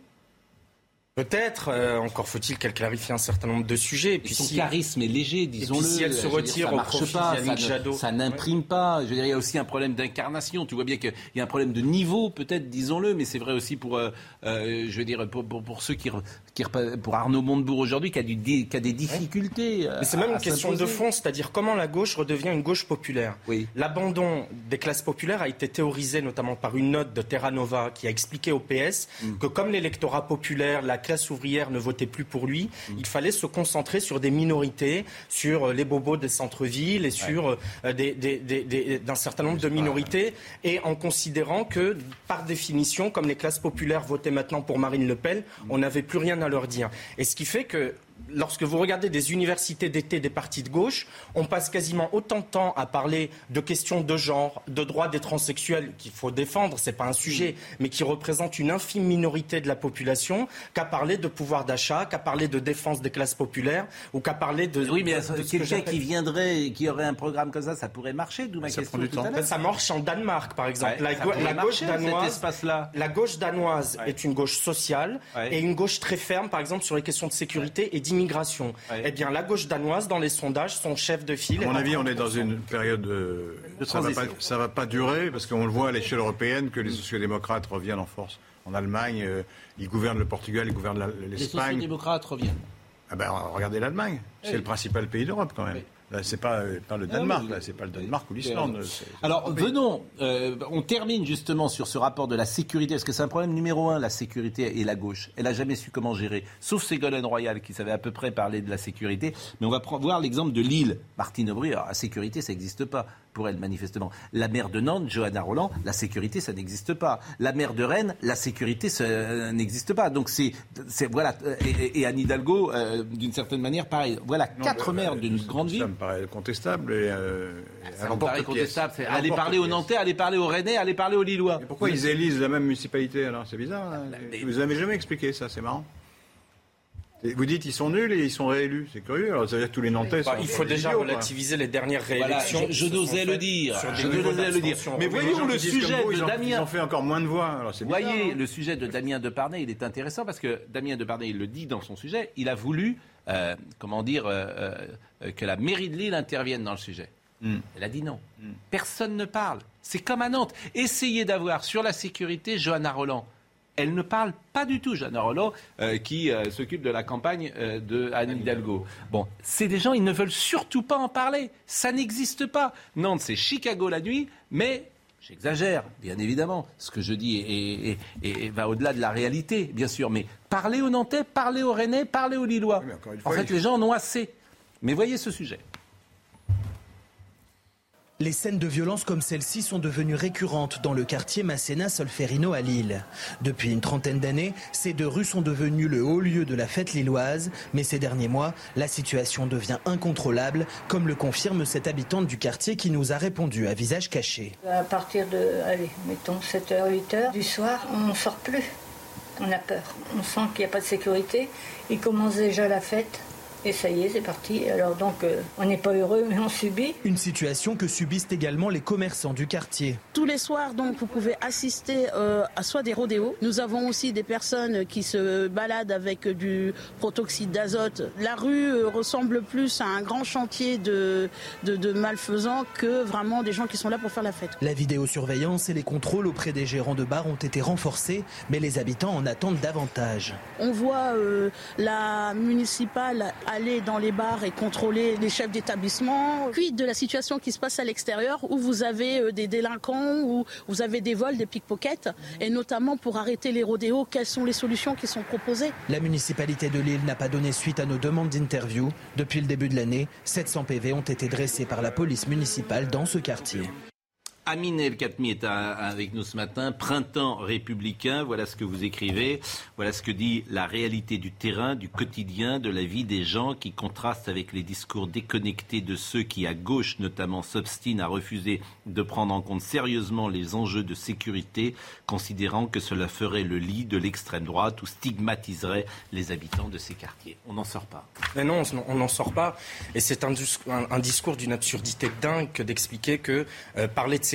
Peut-être, euh, encore faut-il qu'elle clarifie un certain nombre de sujets. Et puis son si- charisme est léger, disons-le. si elle se veux dire, retire ça au marche profit pas, ça ne- Jadot. Ça n'imprime pas. Je veux dire, il y a aussi un problème d'incarnation. Tu vois bien qu'il y a un problème de niveau, peut-être, disons-le, mais c'est vrai aussi pour, euh, euh, je veux dire, pour, pour, pour ceux qui, qui pour Arnaud Montebourg aujourd'hui, qui a, du, dé- qui a des difficultés. euh, Mais c'est même une question de fond, c'est-à-dire comment la gauche redevient une gauche populaire. Oui. L'abandon des classes populaires a été théorisé notamment par une note de Terra Nova qui a expliqué au PS Mm. que comme l'électorat populaire, la classe ouvrière ne votait plus pour lui, Mm. il fallait se concentrer sur des minorités, sur euh, les bobos des centres-villes et sur euh, des- des- des- des- d'un certain nombre de minorités, et en considérant que, par définition, comme les classes populaires votaient maintenant pour Marine Le Pen, on n'avait plus rien à leur dire. Et ce qui fait que lorsque vous regardez des universités d'été des partis de gauche, on passe quasiment autant de temps à parler de questions de genre, de droits des transsexuels qu'il faut défendre, c'est pas un sujet, mais qui représentent une infime minorité de la population, qu'à parler de pouvoir d'achat, qu'à parler de défense des classes populaires, ou qu'à parler de. Oui, mais quelqu'un qui viendrait, et qui aurait un programme comme ça, ça pourrait marcher, d'où ma Ça question prend du tout temps. à ça marche en Danemark, par exemple. Ouais, la, go- gauche danoise, espace-là. la gauche danoise Ouais. est une gauche sociale Ouais. et une gauche très ferme, par exemple, sur les questions de sécurité et Ouais. Eh bien, la gauche danoise, dans les sondages, son chef de file. À mon avis, on est dans 30%. une période de. De ça va ça va pas durer parce qu'on le voit à l'échelle européenne que les sociodémocrates reviennent en force. En Allemagne, euh, ils gouvernent le Portugal, ils gouvernent la- Les l'Espagne. sociodémocrates reviennent. Ah ben, regardez l'Allemagne. C'est Oui. le principal pays d'Europe quand même. Oui. C'est pas, pas le Danemark, là, c'est pas le Danemark ou l'Islande. Alors, venons, euh, on termine justement sur ce rapport de la sécurité, parce que c'est un problème numéro un, la sécurité et la gauche. Elle n'a jamais su comment gérer, sauf Ségolène Royal qui savait à peu près parler de la sécurité. Mais on va voir l'exemple de Lille. Martine Aubry, alors la sécurité, ça n'existe pas pour elle, manifestement. La maire de Nantes, Johanna Roland, la sécurité, ça n'existe pas. La maire de Rennes, la sécurité, ça euh, n'existe pas. Donc c'est, voilà. Et, Anne Hidalgo, euh, d'une certaine manière, pareil. Voilà quatre maires d'une grande ville. Ça me paraît contestable. Et, euh, ça me paraît contestable. Aller parler aux Nantais, aller parler aux Rennais, aller parler aux Lillois. pourquoi ils élisent la même municipalité alors? C'est bizarre. Hein. Vous n'avez jamais expliqué ça, c'est marrant. Vous dites ils sont nuls et ils sont réélus, c'est curieux. Alors ça veut dire que tous les Nantais bah, Il faut déjà relativiser les dernières réélections. je, n'osais le dire. Je n'osais le dire. Mais voyons le sujet de Damien. Ils ont fait encore moins de voix. Alors voyez hein. le sujet de Damien Deparnay, il est intéressant parce que Damien Deparnay, il le dit dans son sujet, il a voulu, euh, comment dire, euh, euh, que la mairie de Lille intervienne dans le sujet. Hmm. Elle a dit non. Hmm. Personne ne parle. C'est comme à Nantes. Essayez d'avoir sur la sécurité Johanna Roland elle ne parle pas du tout, Jeanne Rollo, euh, qui euh, s'occupe de la campagne euh, de Anne Hidalgo. Bon, c'est des gens, ils ne veulent surtout pas en parler. Ça n'existe pas. Nantes, c'est Chicago la nuit, mais J'exagère, bien évidemment. Ce que je dis et, va au-delà de la réalité, bien sûr. Mais parlez aux Nantais, parlez aux Rennais, parlez aux Lillois. en fait, les gens en ont assez. Mais voyez ce sujet. Les scènes de violence comme celle-ci sont devenues récurrentes dans le quartier Masséna Solferino à Lille. Depuis une trentaine d'années, ces deux rues sont devenues le haut lieu de la fête lilloise, mais ces derniers mois, la situation devient incontrôlable, comme le confirme cette habitante du quartier qui nous a répondu à visage caché. À partir de, allez, mettons 7h, 8h du soir, on ne sort plus. On a peur. On sent qu'il n'y a pas de sécurité. Il commence déjà la fête. Et ça y est, c'est parti. Alors donc, euh, on n'est pas heureux, mais on subit. Une situation que subissent également les commerçants du quartier. Tous les soirs, donc, vous pouvez assister euh, à soit des rodéos. Nous avons aussi des personnes qui se baladent avec du protoxyde d'azote. La rue euh, ressemble plus à un grand chantier de, de, de, malfaisants que vraiment des gens qui sont là pour faire la fête. La vidéosurveillance et les contrôles auprès des gérants de bars ont été renforcés, mais les habitants en attendent davantage. On voit la municipale aller dans les bars et contrôler les chefs d'établissement. Puis de la situation qui se passe à l'extérieur où vous avez euh, des délinquants, où vous avez des vols, des pickpockets, et notamment pour arrêter les rodéos, quelles sont les solutions qui sont proposées? La municipalité de Lille n'a pas donné suite à nos demandes d'interview. Depuis le début de l'année, 700 PV ont été dressés par la police municipale dans ce quartier. Amine El Khatmi est avec nous ce matin. Printemps républicain, voilà ce que vous écrivez. Voilà ce que dit la réalité du terrain, du quotidien, de la vie des gens qui contraste avec les discours déconnectés de ceux qui, à gauche notamment, s'obstinent à refuser de prendre en compte sérieusement les enjeux de sécurité, considérant que cela ferait le lit de l'extrême droite ou stigmatiserait les habitants de ces quartiers. On n'en sort pas. Mais non, on n'en sort pas. Et c'est un, discours d'une absurdité dingue que d'expliquer que euh, parler de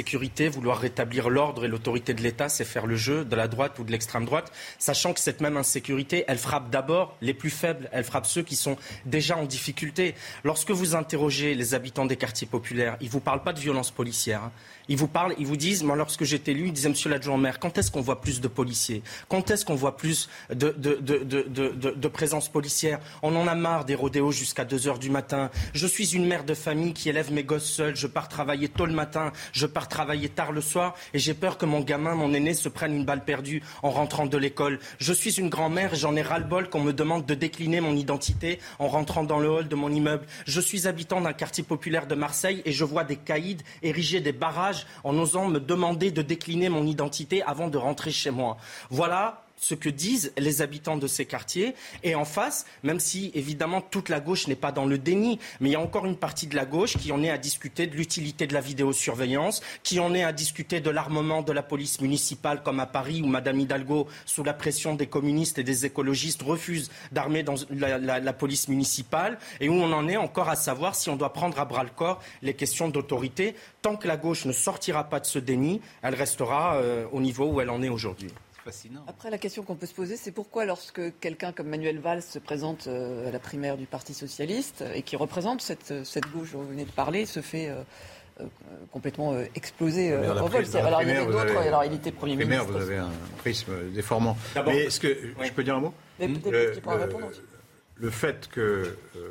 vouloir rétablir l'ordre et l'autorité de l'État, c'est faire le jeu de la droite ou de l'extrême droite, sachant que cette même insécurité, elle frappe d'abord les plus faibles, elle frappe ceux qui sont déjà en difficulté. Lorsque vous interrogez les habitants des quartiers populaires, ils ne vous parlent pas de violence policière. Hein. Ils vous parlent, ils vous disent, moi, lorsque j'étais élu, ils disaient, monsieur l'adjoint maire, quand est-ce qu'on voit plus de policiers? Quand est-ce qu'on voit plus de, présence policière? On en a marre des rodéos jusqu'à 2 heures du matin. Je suis une mère de famille qui élève mes gosses seuls. Je pars travailler tôt le matin, je pars travailler tard le soir et j'ai peur que mon gamin, mon aîné, se prenne une balle perdue en rentrant de l'école. Je suis une grand-mère et j'en ai ras-le-bol qu'on me demande de décliner mon identité en rentrant dans le hall de mon immeuble. Je suis habitant d'un quartier populaire de Marseille et je vois des caïds ériger des barrages en osant me demander de décliner mon identité avant de rentrer chez moi. Voilà ce que disent les habitants de ces quartiers. Et en face, même si évidemment toute la gauche n'est pas dans le déni, mais il y a encore une partie de la gauche qui en est à discuter de l'utilité de la vidéosurveillance, qui en est à discuter de l'armement de la police municipale comme à Paris où Madame Hidalgo, sous la pression des communistes et des écologistes, refuse d'armer la, police municipale et où on en est encore à savoir si on doit prendre à bras le corps les questions d'autorité. Tant que la gauche ne sortira pas de ce déni, elle restera euh, au niveau où elle en est aujourd'hui. Après, la question qu'on peut se poser, c'est pourquoi lorsque quelqu'un comme Manuel Valls se présente euh, à la primaire du Parti socialiste et qui représente cette, cette gauche dont vous venez de parler, se fait euh, euh, complètement exploser au vol. Alors il y avait d'autres, alors il était Premier ministre. Vous avez un prisme déformant. Mais est-ce que je peux dire un mot? Mais aussi. le fait que euh,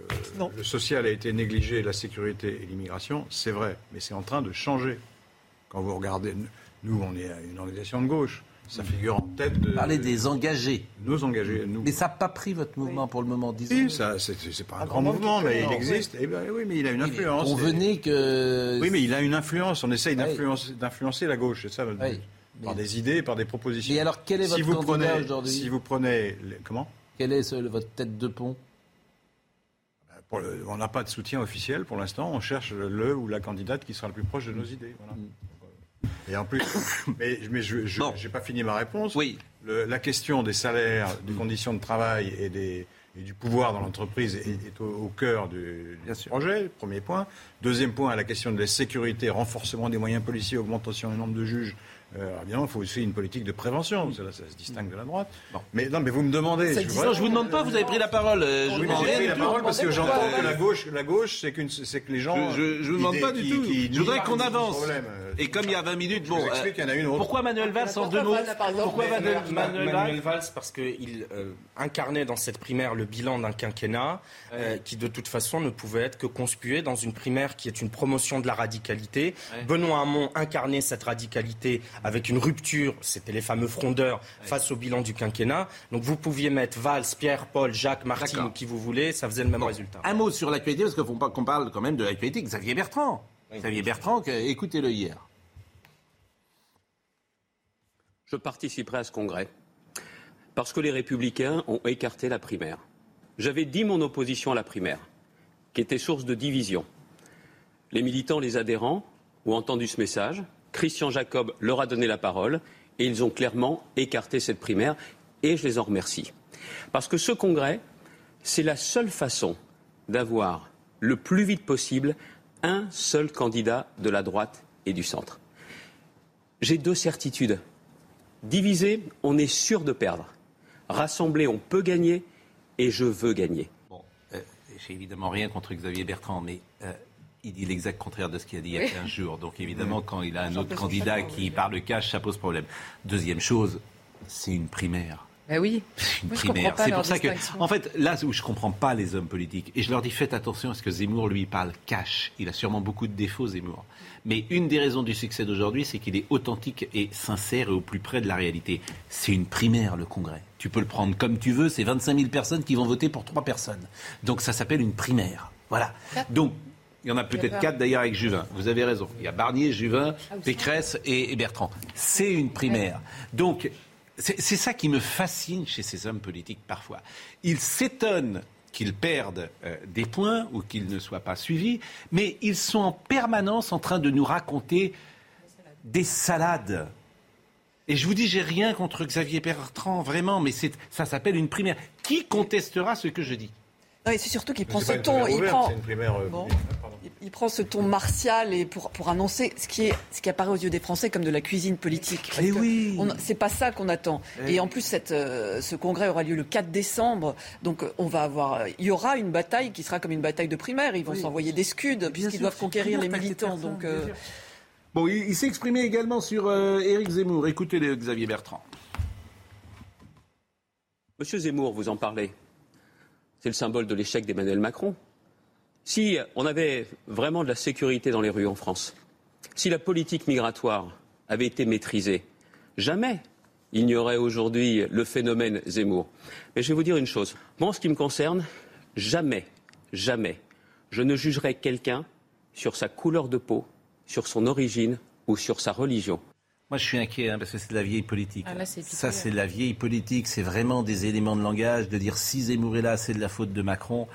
le social a été négligé, la sécurité et l'immigration, c'est vrai, mais c'est en train de changer. Quand vous regardez, nous, on est une organisation de gauche. Ça mm. figure en tête de. Parlez des engagés. Nos engagés, nous. Mais ça n'a pas pris votre mouvement pour le moment, disons. Oui, ça, c'est, pas un, grand mouvement, mais il existe. Eh ben, oui, mais il a une influence. On venait que. Oui, mais il a une influence. On essaye d'influencer, la gauche, c'est ça Par des idées, par des propositions. Et alors, quel est votre si vous candidat aujourd'hui Si vous prenez. Comment? Quelle est votre tête de pont? Ben, on n'a pas de soutien officiel pour l'instant. On cherche le ou la candidate qui sera le plus proche de nos idées. Voilà. Mm. Et en plus, mais, je n'ai pas fini ma réponse. Oui. la question des salaires, des conditions de travail et, des, du pouvoir dans l'entreprise est, au, cœur du, projet, premier point. Deuxième point, la question de la sécurité, renforcement des moyens policiers, augmentation du nombre de juges euh, bien, il faut aussi une politique de prévention. Ça, ça se distingue de la droite. Mais non, mais vous me demandez. Je, ne je vous demande pas. Vous avez pris la parole. Euh, je vous demande pris la parole parce que j'entends que la gauche, la gauche, c'est que c'est que les gens. Je, ne vous demande pas du tout. je voudrais qu'on avance. Et comme il y a 20 minutes, bon. Euh, pourquoi Manuel Valls en deux mots? Pourquoi Manuel Valls Parce qu'il incarnait dans cette primaire le bilan d'un quinquennat qui, de toute façon, ne pouvait être que conspué dans une primaire qui est une promotion de la radicalité. Benoît Hamon incarnait cette radicalité avec une rupture, c'était les fameux frondeurs face au bilan du quinquennat. Donc vous pouviez mettre Valls, Pierre, Paul, Jacques, Martin ou qui vous voulez, ça faisait le même résultat. Un mot sur l'actualité, parce qu'il faut pas qu'on parle quand même de l'actualité. Xavier Bertrand. Xavier Bertrand, écoutez-le hier. Je participerai à ce congrès parce que les républicains ont écarté la primaire. J'avais dit mon opposition à la primaire, qui était source de division. Les militants, les adhérents ont entendu ce message Christian Jacob leur a donné la parole et ils ont clairement écarté cette primaire et je les en remercie. Parce que ce congrès, c'est la seule façon d'avoir le plus vite possible un seul candidat de la droite et du centre. J'ai deux certitudes. Divisé, on est sûr de perdre. Rassemblé, on peut gagner et je veux gagner. Bon, euh, j'ai évidemment rien contre Xavier Bertrand, mais euh, il dit l'exact contraire de ce qu'il a dit il y a 15 jours. Donc évidemment, quand il a un autre candidat qui parle cash, ça pose problème. Deuxième chose, c'est une primaire. Ben oui. Une primaire. C'est pour ça que, en fait, là où je comprends pas les hommes politiques, et je leur dis faites attention à ce que Zemmour lui parle cash. Il a sûrement beaucoup de défauts, Zemmour. Mais une des raisons du succès d'aujourd'hui, c'est qu'il est authentique et sincère et au plus près de la réalité. C'est une primaire, le Congrès. Tu peux le prendre comme tu veux, c'est 25 000 personnes qui vont voter pour trois personnes. Donc ça s'appelle une primaire. Voilà. Donc il y en a peut-être quatre d'ailleurs avec Juvin. Vous avez raison. Il y a Barnier, Juvin, ah Pécresse et, Bertrand. C'est une primaire. Donc, c'est ça qui me fascine chez ces hommes politiques parfois. Ils s'étonnent qu'ils perdent euh, des points ou qu'ils ne soient pas suivis, mais ils sont en permanence en train de nous raconter des salades. Et je vous dis, j'ai rien contre Xavier Bertrand, vraiment, mais ça s'appelle une primaire. Qui contestera ce que je dis? C'est surtout qu'il prend ce ton. Il prend, euh, il, prend ce ton martial et pour, pour annoncer ce qui, est, ce qui apparaît aux yeux des Français comme de la cuisine politique. Et eh oui. C'est pas ça qu'on attend. Eh et en plus, cette, euh, ce congrès aura lieu le 4 décembre. Donc, euh, on va avoir. Il y aura une bataille qui sera comme une bataille de primaire. Ils vont s'envoyer des scuds puisqu'ils doivent conquérir les militants. Donc. Bon, il, s'est exprimé également sur Éric Zemmour. Écoutez-le, Xavier Bertrand. Monsieur Zemmour, vous en parlez c'est le symbole de l'échec d'Emmanuel Macron. Si on avait vraiment de la sécurité dans les rues en France, si la politique migratoire avait été maîtrisée, jamais il n'y aurait aujourd'hui le phénomène Zemmour. Mais je vais vous dire une chose. Moi, en ce qui me concerne, jamais, jamais, je ne jugerai quelqu'un sur sa couleur de peau, sur son origine ou sur sa religion. Moi, je suis inquiet hein, parce que c'est de la vieille politique. Ah, ça, c'est de la vieille politique. C'est vraiment des éléments de langage. De dire si Zemmour est là, c'est de la faute de Macron.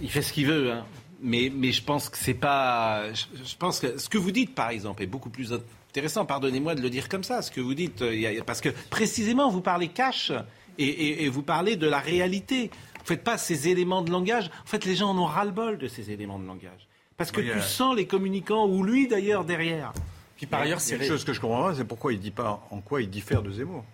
Il fait ce qu'il veut. Hein. Mais, mais je pense que c'est pas. Je, pense que ce que vous dites, par exemple, est beaucoup plus intéressant. Pardonnez-moi de le dire comme ça. Ce que vous dites, euh, parce que précisément, vous parlez cash et, vous parlez de la réalité. Vous faites pas ces éléments de langage. En fait, les gens en ont ras-le-bol de ces éléments de langage. Parce que tu sens les communicants, ou lui d'ailleurs, derrière. Puis par ailleurs, c'est une chose que je comprends pas, c'est pourquoi il dit pas en quoi il diffère de Zemmour.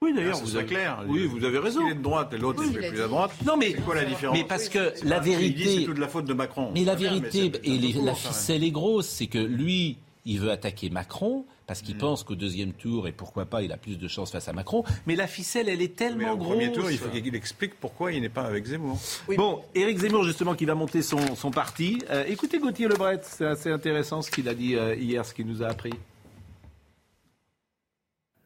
Oui, d'ailleurs, vous avez clair. Oui, vous avez raison. Il est de droite et l'autre il est plus à droite. Non, mais c'est quoi la différence Mais parce que la vérité, c'est toute la faute de Macron. Mais la vérité et la ficelle est grosse, c'est que lui, il veut attaquer Macron parce qu'il pense qu'au deuxième tour, et pourquoi pas, il a plus de chances face à Macron. Mais la ficelle, elle est Mais tellement au grosse. premier tour, il faut qu'il explique pourquoi il n'est pas avec Zemmour. Bon, Éric Zemmour, justement, qui va monter son, son parti. Euh, écoutez Gauthier Lebret, c'est assez intéressant ce qu'il a dit euh, hier, ce qu'il nous a appris.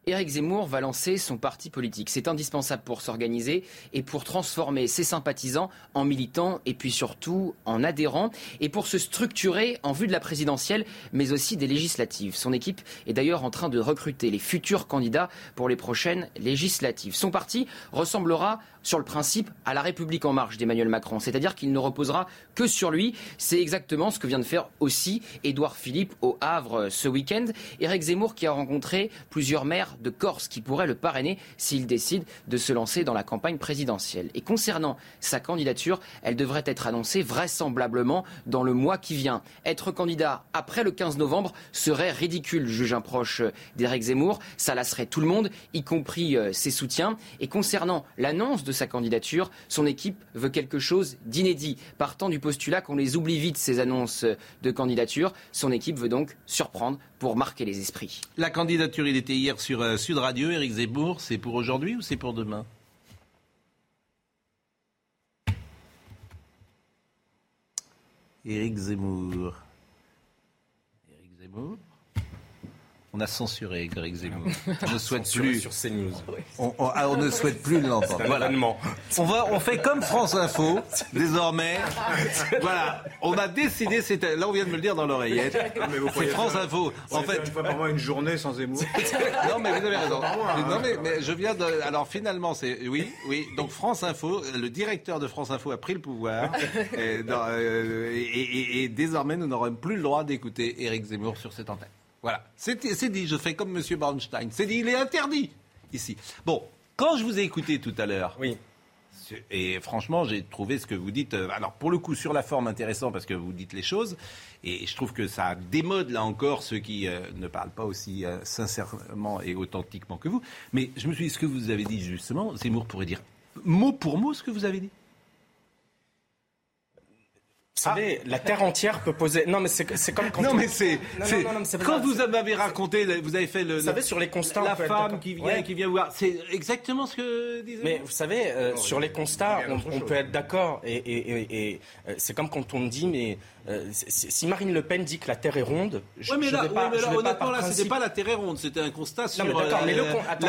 Éric Zemmour va lancer son parti politique. C'est indispensable pour s'organiser et pour transformer ses sympathisants en militants et puis surtout en adhérents et pour se structurer en vue de la présidentielle mais aussi des législatives. Son équipe est d'ailleurs en train de recruter les futurs candidats pour les prochaines législatives. Son parti ressemblera sur le principe à la République en marche d'Emmanuel Macron, c'est-à-dire qu'il ne reposera que sur lui. C'est exactement ce que vient de faire aussi Édouard Philippe au Havre ce week-end. Éric Zemmour qui a rencontré plusieurs maires de Corse qui pourraient le parrainer s'il décide de se lancer dans la campagne présidentielle. Et concernant sa candidature, elle devrait être annoncée vraisemblablement dans le mois qui vient. Être candidat après le 15 novembre serait ridicule, juge un proche d'Éric Zemmour. Ça lasserait tout le monde, y compris euh, ses soutiens. Et concernant l'annonce de sa candidature, son équipe veut quelque chose d'inédit. Partant du postulat qu'on les oublie vite, ces annonces de candidature, son équipe veut donc surprendre pour marquer les esprits. La candidature, il était hier sur euh, Sud Radio. Éric Zemmour, c'est pour aujourd'hui ou c'est pour demain? Éric Zemmour. Éric Zemmour on a censuré Éric Zemmour. On ne souhaite plus. sur CNews. On, on- ah, on ne souhaite plus l'entendre. Voilà. On, va, on fait comme France Info, désormais. Voilà, on a décidé, c'était- là on vient de me le dire dans l'oreillette, c'est France Info. En fait, une fois par mois une journée sans Zemmour. non, mais vous avez raison. Hein. Non, mais, mais je viens de. Alors finalement, c'est. Oui, oui. Donc France Info, le directeur de France Info a pris le pouvoir. et, dans- euh, et- et- et désormais, nous n'aurons plus le droit d'écouter Éric Zemmour sur cette antenne. Voilà. C'est dit. Je fais comme Monsieur Bernstein. C'est dit. Il est interdit ici. Bon, quand je vous ai écouté tout à l'heure. Oui. Et franchement, j'ai trouvé ce que vous dites. euh, Alors, pour le coup, sur la forme, intéressant parce que vous dites les choses. Et je trouve que ça démode, là encore, ceux qui euh, ne parlent pas aussi euh, sincèrement et authentiquement que vous. Mais je me suis dit, ce que vous avez dit justement, Zemmour pourrait dire mot pour mot ce que vous avez dit. Vous savez, la terre entière peut poser. Non, mais c'est c'est comme quand. Non, on- mais c'est. Quand vous m'avez raconté, vous avez fait le. Vous savez, sur les constats, on La femme qui vient, Ouais. qui vient voir. C'est exactement ce que disait. Mais vous savez, euh, sur les constats, on, peut être d'accord. Et, et- et- et, euh, c'est comme quand on dit, mais euh, si Marine Le Pen dit que la Terre est ronde, je, Ouais, mais je là, vais pas, ouais, mais je là, vais honnêtement, là, c'était principe- pas la terre ronde, c'était un constat sur Non, mais d'accord, euh, mais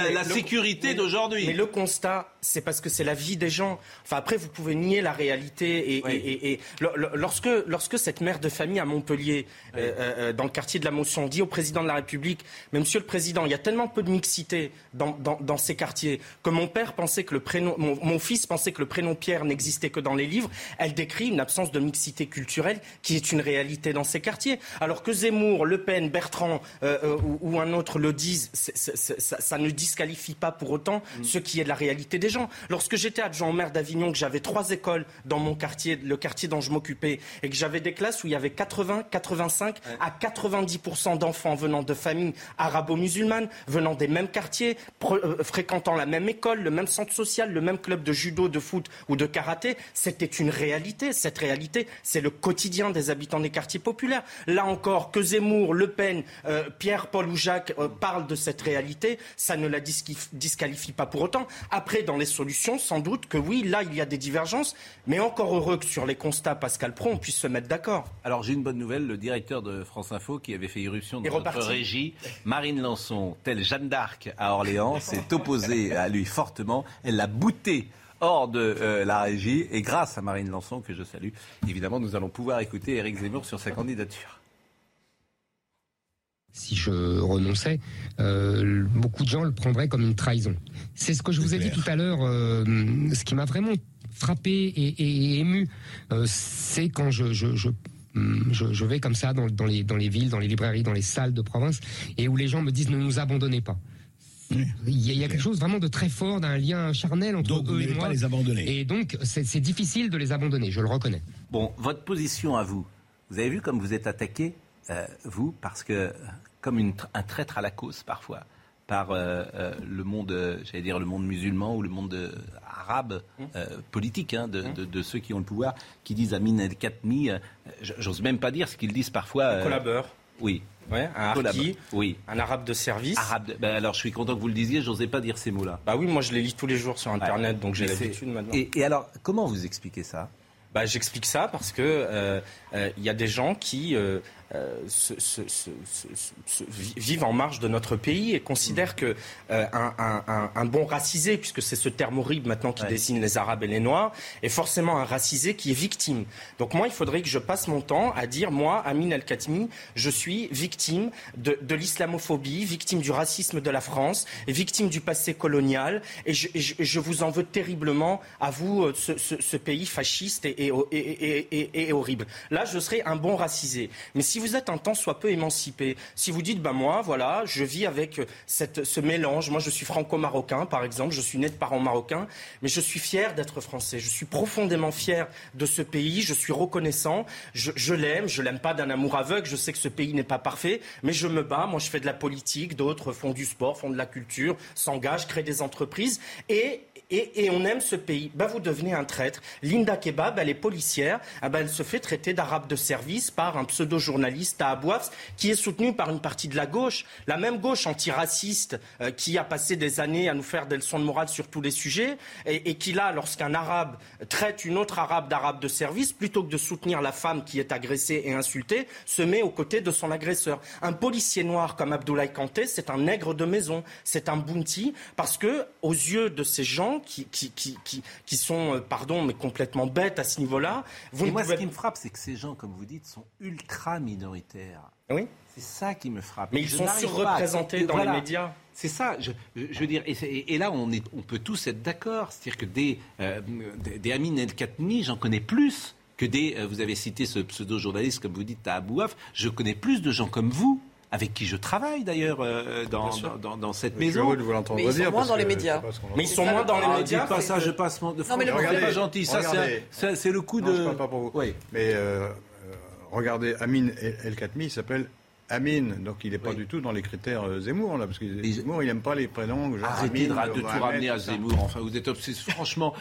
le la, sécurité d'aujourd'hui. Mais le constat, c'est parce que c'est la vie des gens. Enfin, après, vous pouvez nier la réalité. Et, et- et- et lo- lo- lorsque, lorsque cette mère de famille à Montpellier, euh, euh, dans le quartier de la Motion, dit au président de la République, mais Monsieur le Président, il y a tellement peu de mixité dans, dans, dans ces quartiers que mon père pensait que le prénom, mon, mon fils pensait que le prénom Pierre n'existait que dans les livres. Elle décrit une absence de mixité culturelle qui est une réalité dans ces quartiers. Alors que Zemmour, Le Pen, Bertrand euh, euh, ou, ou un autre le disent, ça, ça ne disqualifie pas pour autant ce qui est de la réalité des gens. Lorsque j'étais adjoint au maire d'Avignon, que j'avais trois écoles dans mon quartier, le quartier dont je m'occupais, et que j'avais des classes où il y avait 80, 85 à 90% d'enfants venant de familles arabo-musulmanes, venant des mêmes quartiers, euh, fréquentant la même école, le même centre social, le même club de judo, de foot ou de karaté, c'était une réalité. Cette réalité, c'est le quotidien des habitants des quartiers populaires. Là encore, que Zemmour, Le Pen, euh, Pierre, Paul ou Jacques euh, parlent de cette réalité, ça ne la disqualifie pas pour autant. Après, dans les solutions, sans doute que oui, là, il y a des divergences, mais encore heureux que sur les constats, Pascal Pro, on puisse se mettre d'accord. Alors j'ai une bonne nouvelle, le directeur de France Info qui avait fait irruption dans notre régie, Marine Lançon, telle Jeanne d'Arc à Orléans, s'est opposée à lui fortement. Elle l'a bouté hors de euh, la régie et grâce à Marine Lançon que je salue, évidemment nous allons pouvoir écouter Éric Zemmour sur sa candidature. si je renonçais, euh, beaucoup de gens le prendraient comme une trahison. C'est ce que je vous ai dit tout à l'heure. euh, ce qui m'a vraiment frappé et, et- et ému, euh, c'est quand je, je, je, hum, je- je vais comme ça dans, dans les, dans les villes, dans les librairies, dans les salles de province, et où les gens me disent ne nous abandonnez pas. Il y, a, il y a quelque chose vraiment de très fort, d'un lien charnel entre Donc, vous eux et moi. pas les abandonner. Et donc, c'est c'est difficile de les abandonner, je le reconnais. Bon, votre position à vous, vous avez vu comme vous êtes attaqué, euh, vous, parce que comme une un traître à la cause parfois, par euh, euh, le monde, j'allais dire le monde musulman ou le monde euh, arabe euh, politique, hein, de, de- de ceux qui ont le pouvoir, qui disent Amin El Khatmi, euh, j'ose même pas dire ce qu'ils disent parfois. euh, Collabeur. Oui, Ouais, un harki, oui. un arabe de service. Arabe de- ben alors, je suis content que vous le disiez, j'osais pas dire ces mots-là. Bah oui, moi je les lis tous les jours sur Internet, donc j'ai l'habitude maintenant. Et, et alors, comment vous expliquez ça? Bah, J'explique ça parce que euh, euh, il y a des gens qui euh, se- se- se- se- se- vi- vivent en marge de notre pays et considèrent que euh, un, un- un- un bon racisé, puisque c'est ce terme horrible maintenant qui dessine les Arabes et les Noirs, est forcément un racisé qui est victime. Donc moi, il faudrait que je passe mon temps à dire, moi, Amin El Khatmi, je suis victime de, de l'islamophobie, victime du racisme de la France, victime du passé colonial, et je, et je- et je vous en veux terriblement à vous, euh, ce, ce- ce pays fasciste et horrible. Là, je serais un bon racisé. Mais si vous êtes un tant soit peu émancipé, si vous dites, bah moi, voilà, je vis avec cette, ce mélange, moi je suis franco-marocain, par exemple, je suis né de parents marocains, mais je suis fier d'être français, je suis profondément fier de ce pays, je suis reconnaissant, je l'aime, je l'aime pas d'un amour aveugle, je sais que ce pays n'est pas parfait, mais je me bats, moi je fais de la politique, d'autres font du sport, font de la culture, s'engagent, créent des entreprises, et et, on aime ce pays, bah vous devenez un traître. Linda Kebab, elle est policière, ah bah, elle se fait traiter d'arabe de service par un pseudo-journaliste à Abouafs qui est soutenu par une partie de la gauche, la même gauche antiraciste euh, qui a passé des années à nous faire des leçons de morale sur tous les sujets et, et qui là, lorsqu'un arabe traite une autre arabe d'arabe de service, plutôt que de soutenir la femme qui est agressée et insultée, se met aux côtés de son agresseur. Un policier noir comme Abdoulaye Kanté, c'est un nègre de maison, c'est un bounty, parce que aux yeux de ces gens qui, qui, qui, qui, qui sont, euh, pardon, mais complètement bêtes à ce niveau-là, vous Et moi, pouvez ce qui me frappe, c'est que ces gens, comme vous dites, sont ultra minoritaires. Oui. C'est ça qui me frappe. Mais ils Je sont surreprésentés dans les médias. C'est ça, je, je- je veux dire, et là on, est, on peut tous être d'accord, c'est-à-dire que des, euh, des, des Amin El Khatmi, j'en connais plus que des, euh, vous avez cité ce pseudo-journaliste, comme vous dites, à Abouaf, je connais plus de gens comme vous, avec qui je travaille d'ailleurs euh, dans, dans, dans- dans cette Mais maison. vous Mais ils sont dire, moins dans les médias. Mais ils sont moins dans les Ah, médias. dites pas ça, je passe mon... Non, mais c'est pas gentil, ça c'est le coup Non, de... je parle pas pour vous. Oui. Mais euh, euh, regardez, Amin El Khatmi, il s'appelle Amin, donc il n'est pas Oui. du tout dans les critères euh, Zemmour, là, parce que Zemmour, il n'aime pas les prénoms. genre Arrêtez de, Amin, ra- de tout ramener à. Zemmour. Enfin, vous êtes obsessé. Franchement,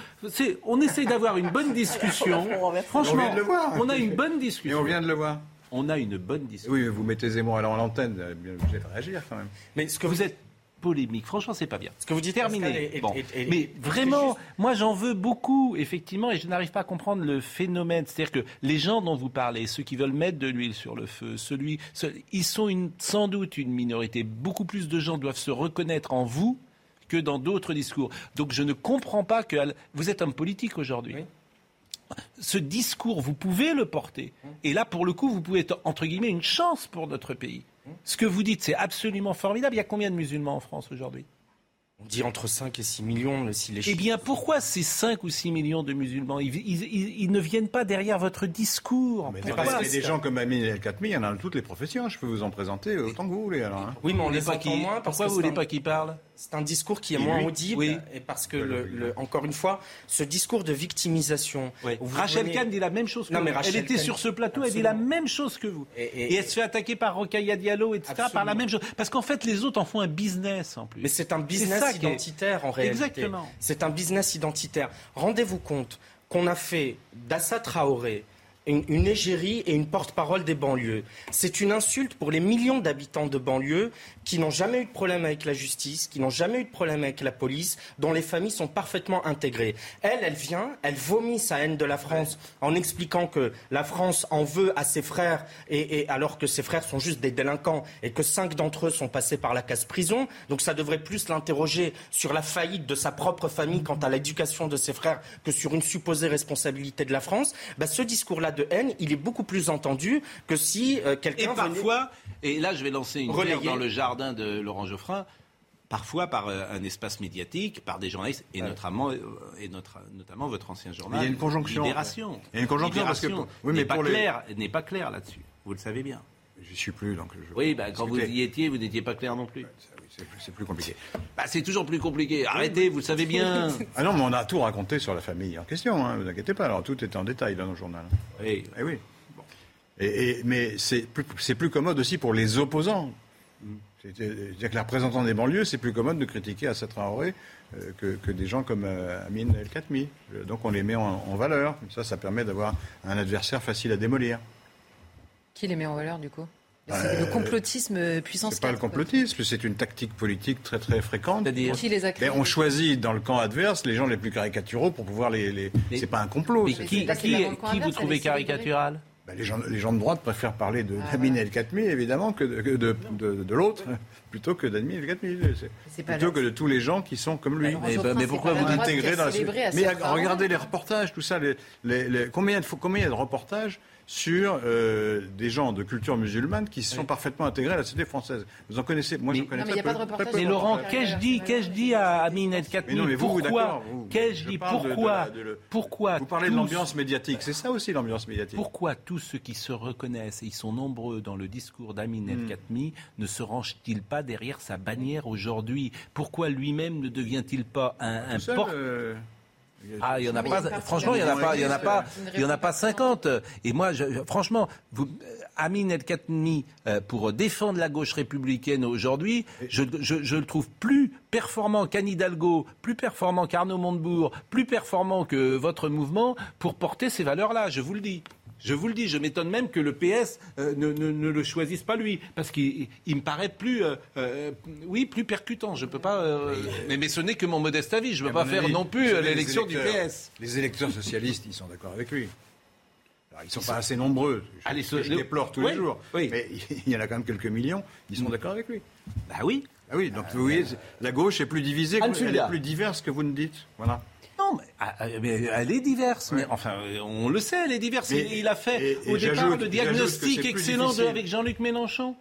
on essaye d'avoir une bonne discussion. On Franchement, vient de le voir. on a une bonne Et discussion. on vient de le voir. On a une bonne discussion. Oui, mais vous mettez Zemmour alors à l'antenne, bien obligé de réagir quand même. Mais ce que Vous êtes polémique. Franchement, c'est pas bien. Ce que vous dites, Terminé. Est- Bon. est- est- Mais vraiment, juste- moi j'en veux beaucoup, effectivement, et je n'arrive pas à comprendre le phénomène. C'est-à-dire que les gens dont vous parlez, ceux qui veulent mettre de l'huile sur le feu, celui, ce- ils sont une, sans doute une minorité. Beaucoup plus de gens doivent se reconnaître en vous que dans d'autres discours. Donc je ne comprends pas que vous êtes homme politique aujourd'hui. Ce discours, vous pouvez le porter. Et là, pour le coup, vous pouvez être, entre guillemets, une chance pour notre pays. Ce que vous dites, c'est absolument formidable. Il y a combien de musulmans en France aujourd'hui? On dit entre 5 et 6 millions, si les eh bien, pourquoi ces 5 ou 6 millions de musulmans ils, ils- ils- ils ne viennent pas derrière votre discours? Mais Pourquoi parce qu'il y a des gens comme Amin El Khatmi, il y en a dans toutes les professions. Je peux vous en présenter autant que vous voulez. Alors, hein. Oui, mais on les pas entend qu'il- moins. parce pourquoi que vous voulez un- pas qu'ils parlent C'est un discours qui est moins audible. Oui. Et parce que, le, le- encore une fois, ce discours de victimisation. Rachel venez- Kahn dit la même chose que Non, vous. mais Elle était Kahn- sur ce plateau, elle dit la même chose que vous. Et- Et, et- elle se fait attaquer par Rokhaya Diallo, etc. par la même chose. Parce qu'en fait, les autres en font un business en plus. Mais c'est un business est- identitaire en réalité. Exactement. C'est un business identitaire. Rendez-vous compte qu'on a fait d'Assa Traoré une, égérie et une porte-parole des banlieues. C'est une insulte pour les millions d'habitants de banlieues qui n'ont jamais eu de problème avec la justice, qui n'ont jamais eu de problème avec la police, dont les familles sont parfaitement intégrées. Elle, elle vient, elle vomit sa haine de la France en expliquant que la France en veut à ses frères, et, alors que ses frères sont juste des délinquants et que cinq d'entre eux sont passés par la case prison. Donc ça devrait plus l'interroger sur la faillite de sa propre famille quant à l'éducation de ses frères que sur une supposée responsabilité de la France. Bah, ce discours-là de haine, il est beaucoup plus entendu que si euh, Et quelqu'un venait- parfois, et là je vais lancer une pierre dans le jardin de Laurent Geoffrin, parfois par euh, un espace médiatique, par des journalistes, et, notamment, euh, et notre- notamment votre ancien journal. Mais il y a une conjonction. Libération. Il y a une conjonction parce que- oui, mais pas pour les- clair, n'est pas clair là-dessus. Vous le savez bien. J'y suis plus, donc je Oui, bah, quand vous y étiez, vous n'étiez pas clair non plus. C'est plus- compliqué. Bah, c'est toujours plus compliqué. Arrêtez, vous le savez bien. Ah non, mais on a tout raconté sur la famille en question, hein, vous inquiétez pas. Alors tout était en détail dans nos journaux. Oui. Eh oui. Bon. Et, et- mais c'est plus, c'est plus commode aussi pour les opposants. C'est- C'est-à-dire que les représentants des banlieues, c'est plus commode de critiquer Assa Traoré euh, que, que des gens comme euh, Amin El Khatmi. Euh, Donc on les met en, en valeur. Comme ça, ça permet d'avoir un adversaire facile à démolir. Qui les met en valeur du coup? C'est le complotisme puissance C'est pas le 4, quoi. complotisme, c'est une tactique politique très très fréquente. Qui les a créés Mais on choisit dans le camp adverse les gens les plus caricaturaux pour pouvoir les. les... C'est pas un complot. Mais qui, vous trouvez caricatural? Ben, les, gens, les gens de droite préfèrent parler de Ah, El Khatmi, évidemment, que de, que de, de- de l'autre, plutôt que d'Amin El Khatmi. Plutôt que de tous les gens qui sont comme lui. Mais- pourquoi vous intégrez dans la à Mais regardez les reportages, tout ça. Les, les- combien il y a de reportages sur euh, des gens de culture musulmane qui sont parfaitement intégrés à la société française Vous en connaissez Moi, j'en connais Non, mais très a pas peu, de peu. Mais Laurent, qu'ai-je dit, qu'ai-je dit à Amin El Khatmi Mais non, mais vous, Pourquoi Qu'ai-je je dit parle de- de Pourquoi Pourquoi Vous parlez de l'ambiance médiatique, c'est ça aussi l'ambiance médiatique. Pourquoi tous ceux qui se reconnaissent, et ils sont nombreux dans le discours d'Amin El Hmm. Khatmi, ne se rangent-ils pas derrière sa bannière aujourd'hui? Pourquoi lui-même ne devient-il pas un, un porte- euh, Ah, il y en a pas. Franchement, il y en a pas. Il y en a pas. partie de la Il y en a pas 50. Et moi, je- franchement, vous, euh, Amin El Khatmi, euh, pour défendre la gauche républicaine aujourd'hui, je, je- je le trouve plus performant qu'Anne Hidalgo, plus performant qu'Arnaud Montebourg, plus performant que votre mouvement pour porter ces valeurs-là. Je vous le dis. Je vous le dis, je m'étonne même que le PS euh, ne, ne- ne le choisisse pas lui, parce qu'il il me paraît plus, euh, euh, oui, plus percutant. Je peux pas, euh, mais, mais ce n'est que mon modeste avis. Je ne À peux pas faire avis, non plus l'élection du PS. Les électeurs socialistes, ils sont d'accord avec lui. Alors, ils ne sont pas assez nombreux. Je, Allez, je déplore tous Oui, les jours. oui. Mais il y en a quand même quelques millions. Ils sont d'accord avec lui. Bah oui. Ah oui, donc vous voyez, la gauche est plus divisée, elle est plus diverse que vous ne dites. Voilà. Non, mais, ah, ah, mais elle est diverse. Mais enfin, euh, on le sait, elle est diverse. Mais- il, il a fait et- et au départ le diagnostic excellent de- avec Jean-Luc Mélenchon.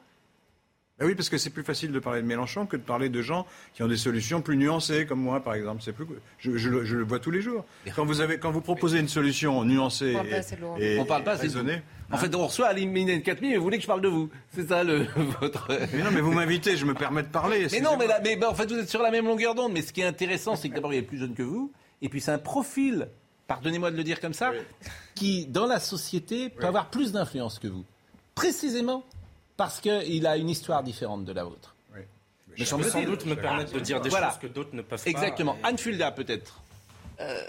Ben oui, parce que c'est plus facile de parler de Mélenchon que de parler de gens qui ont des solutions plus nuancées, comme moi, par exemple. C'est plus, je, je le- je le vois tous les jours. Quand vous, avez, quand vous proposez une solution nuancée On parle pas et, et- on parle pas et assez de vous. raisonnée, En fait, on reçoit Aline El Khatmi, mais vous voulez que je parle de vous. C'est ça le votre. Mais non, mais vous m'invitez, je me permets de parler. Mais non, mais, bah, en fait, vous êtes sur la même longueur d'onde. Mais ce qui est intéressant, c'est que d'abord, il est plus jeune que vous. Et puis, c'est un profil, pardonnez-moi de le dire comme ça, qui, dans la société, peut avoir plus d'influence que vous. Précisément parce qu'il a une histoire différente de la vôtre. Mais je peux sans doute me permettre de dire des Voilà. choses que d'autres ne peuvent pas. Exactement. Et- Anne Fulda, peut-être. Euh,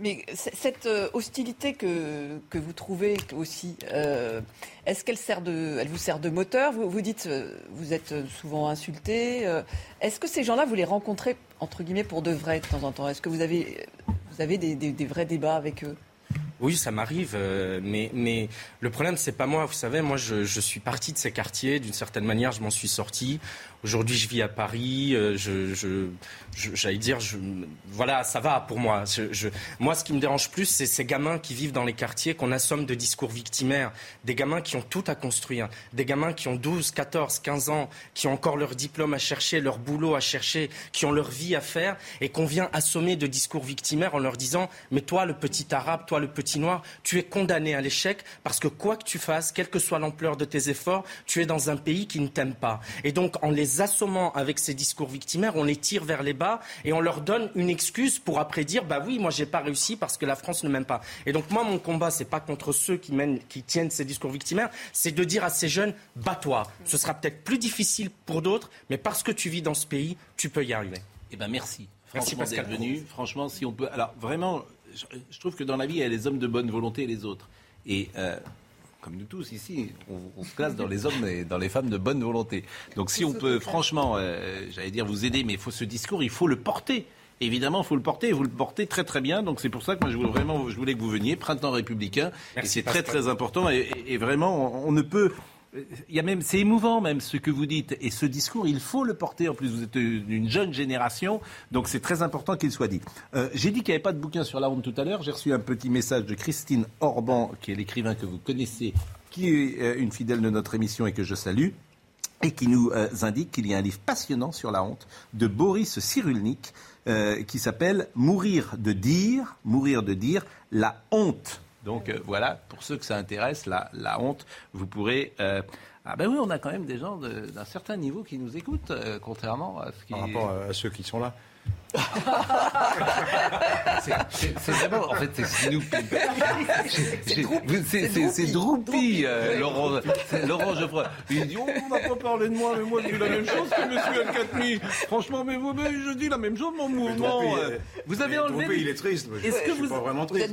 mais cette euh, hostilité que, que vous trouvez aussi, euh, est-ce qu'elle sert de, vous sert de moteur? Vous, dites, euh, vous êtes souvent insulté. est-ce que ces gens-là, vous les rencontrez entre guillemets pour de vrai de temps en temps? Est-ce que vous avez, vous avez des, vrais débats avec eux? Oui, ça m'arrive, mais, mais le problème, c'est pas moi. Vous savez, moi, je, je suis parti de ces quartiers. D'une certaine manière, je m'en suis sorti. Aujourd'hui, je vis à Paris. euh, j'allais dire, voilà, ça va pour moi. Moi, ce qui me dérange plus, c'est ces gamins qui vivent dans les quartiers qu'on assomme de discours victimaires. Des gamins qui ont tout à construire. Des gamins qui ont 12, 14, 15 ans, qui ont encore leur diplôme à chercher, leur boulot à chercher, qui ont leur vie à faire, et qu'on vient assommer de discours victimaires en leur disant, mais toi, le petit arabe, toi, le petit noir, tu es condamné à l'échec parce que quoi que tu fasses, quelle que soit l'ampleur de tes efforts, tu es dans un pays qui ne t'aime pas. Et donc, en les assommant avec ces discours victimaires, on les tire vers les bas et on leur donne une excuse pour après dire, bah oui, moi, j'ai pas réussi parce que la France ne m'aime pas. Et donc, moi, mon combat, c'est pas contre ceux qui mènent, qui tiennent ces discours victimaires, c'est de dire à ces jeunes, bats-toi. Ce sera peut-être plus difficile pour d'autres, mais parce que tu vis dans ce pays, tu peux y arriver. Eh ben merci. Merci, Franchement Pascal. d'être venu. Franchement, si on peut. Alors vraiment, je, je trouve que dans la vie, il y a les hommes de bonne volonté et les autres. Et euh, comme nous tous ici, on, on se classe dans les hommes et dans les femmes de bonne volonté. Donc si on peut, franchement, euh, j'allais dire vous aider, mais il faut ce discours, il faut le porter. Évidemment, il faut le porter, et vous le portez très très bien. Donc c'est pour ça que moi je voulais vraiment, je voulais que vous veniez, printemps républicain, Merci, et c'est très très important. Et, et- et vraiment, on, on ne peut. Il y a même, c'est émouvant même ce que vous dites. Et ce discours, il faut le porter. En plus, vous êtes une jeune génération, donc c'est très important qu'il soit dit. Euh, J'ai dit qu'il n'y avait pas de bouquin sur la honte tout à l'heure. J'ai reçu un petit message de Christine Orban, qui est l'écrivain que vous connaissez, qui est euh, une fidèle de notre émission et que je salue et qui nous euh, indique qu'il y a un livre passionnant sur la honte de Boris Cyrulnik qui s'appelle Mourir de dire, mourir de dire, la honte. Donc euh, voilà, pour ceux que ça intéresse, la, honte, vous pourrez... euh, ah ben oui, on a quand même des gens d'un certain niveau qui nous écoutent, euh, contrairement à ce qui... Par à ceux qui sont là. C'est- vraiment, en fait, c'est Snoopy. J'ai- C'est Droopy, euh, Laurent, Laurent Geoffroy. Il dit, oh, on va pas parler de moi, mais moi, je dis la même chose que Monsieur El Khatmi. Franchement, mais vous, mais je dis la même chose, mon mouvement. Droopy, euh, euh, Vous avez enlevé. Droopy, il est triste. Est-ce que je suis vous pas vraiment triste.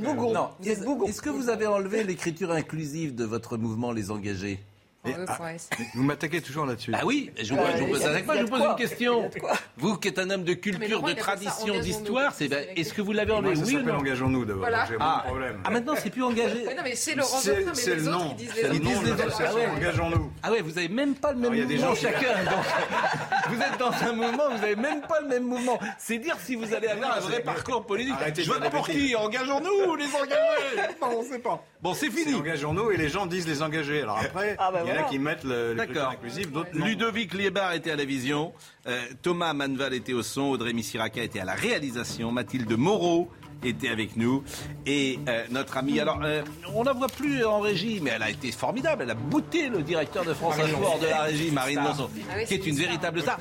Est-ce est-ce que vous avez enlevé l'écriture inclusive de votre mouvement Les Engagés? Mais, ah, mais vous m'attaquez toujours là-dessus. Ah oui, je vous, Euh, je vous pose, il y a- avec moi, il y je vous pose quoi. une question. Vous qui êtes un homme de culture, de tradition, d'histoire, c'est ben, est-ce que vous l'avez Moi, enlevé ça Oui ou s'appelle non Engageons-nous d'abord. Voilà. J'ai Ah. problème. Ah maintenant c'est plus engagé. Ouais, non, mais c'est Laurent C'est- mais le nom. ils disent C'est les nom de l'association. Ah. Engageons-nous. Ah ouais, vous avez même pas le même Alors, il y a des mouvement gens- chacun. Donc, vous êtes dans un mouvement, vous avez même pas le même mouvement. C'est dire si vous allez avoir un vrai parcours politique. Je vote pour qui. Engageons-nous, les engagés. Non, on sait pas. Bon, c'est fini. Engageons-nous et les gens disent les engager. Alors après, Ah bah il y en a qui mettent le, le D'accord. critère inclusif, d'autres non. Ludovic Liebar était à la vision, euh, Thomas Manval était au son, Audrey Missiraka était à la réalisation, Mathilde Moreau était avec nous et euh, notre amie. Alors, euh, on la voit plus en régie, mais elle a été formidable. Elle a bouté le directeur de France Info hors de la régie, Marine Lançon, Ah oui, qui est c'est une une star. véritable star,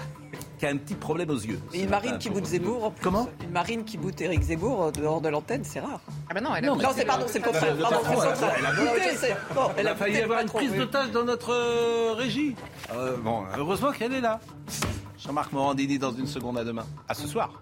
qui a un petit problème aux yeux. Et une marine qui boot Zemmour. en plus. Comment? Une marine qui boot Éric Zemmour euh, dehors de l'antenne, c'est rare. Ah bah non, elle a Non, Non, c'est pardon, c'est le contraire. Pardon, c'est le elle a- contraire. elle a bouté. Bon, Il a failli avoir une prise d'otage dans notre euh, régie. Euh, bon, heureusement qu'elle est là. Jean-Marc Morandini dans une seconde à demain. À ce soir.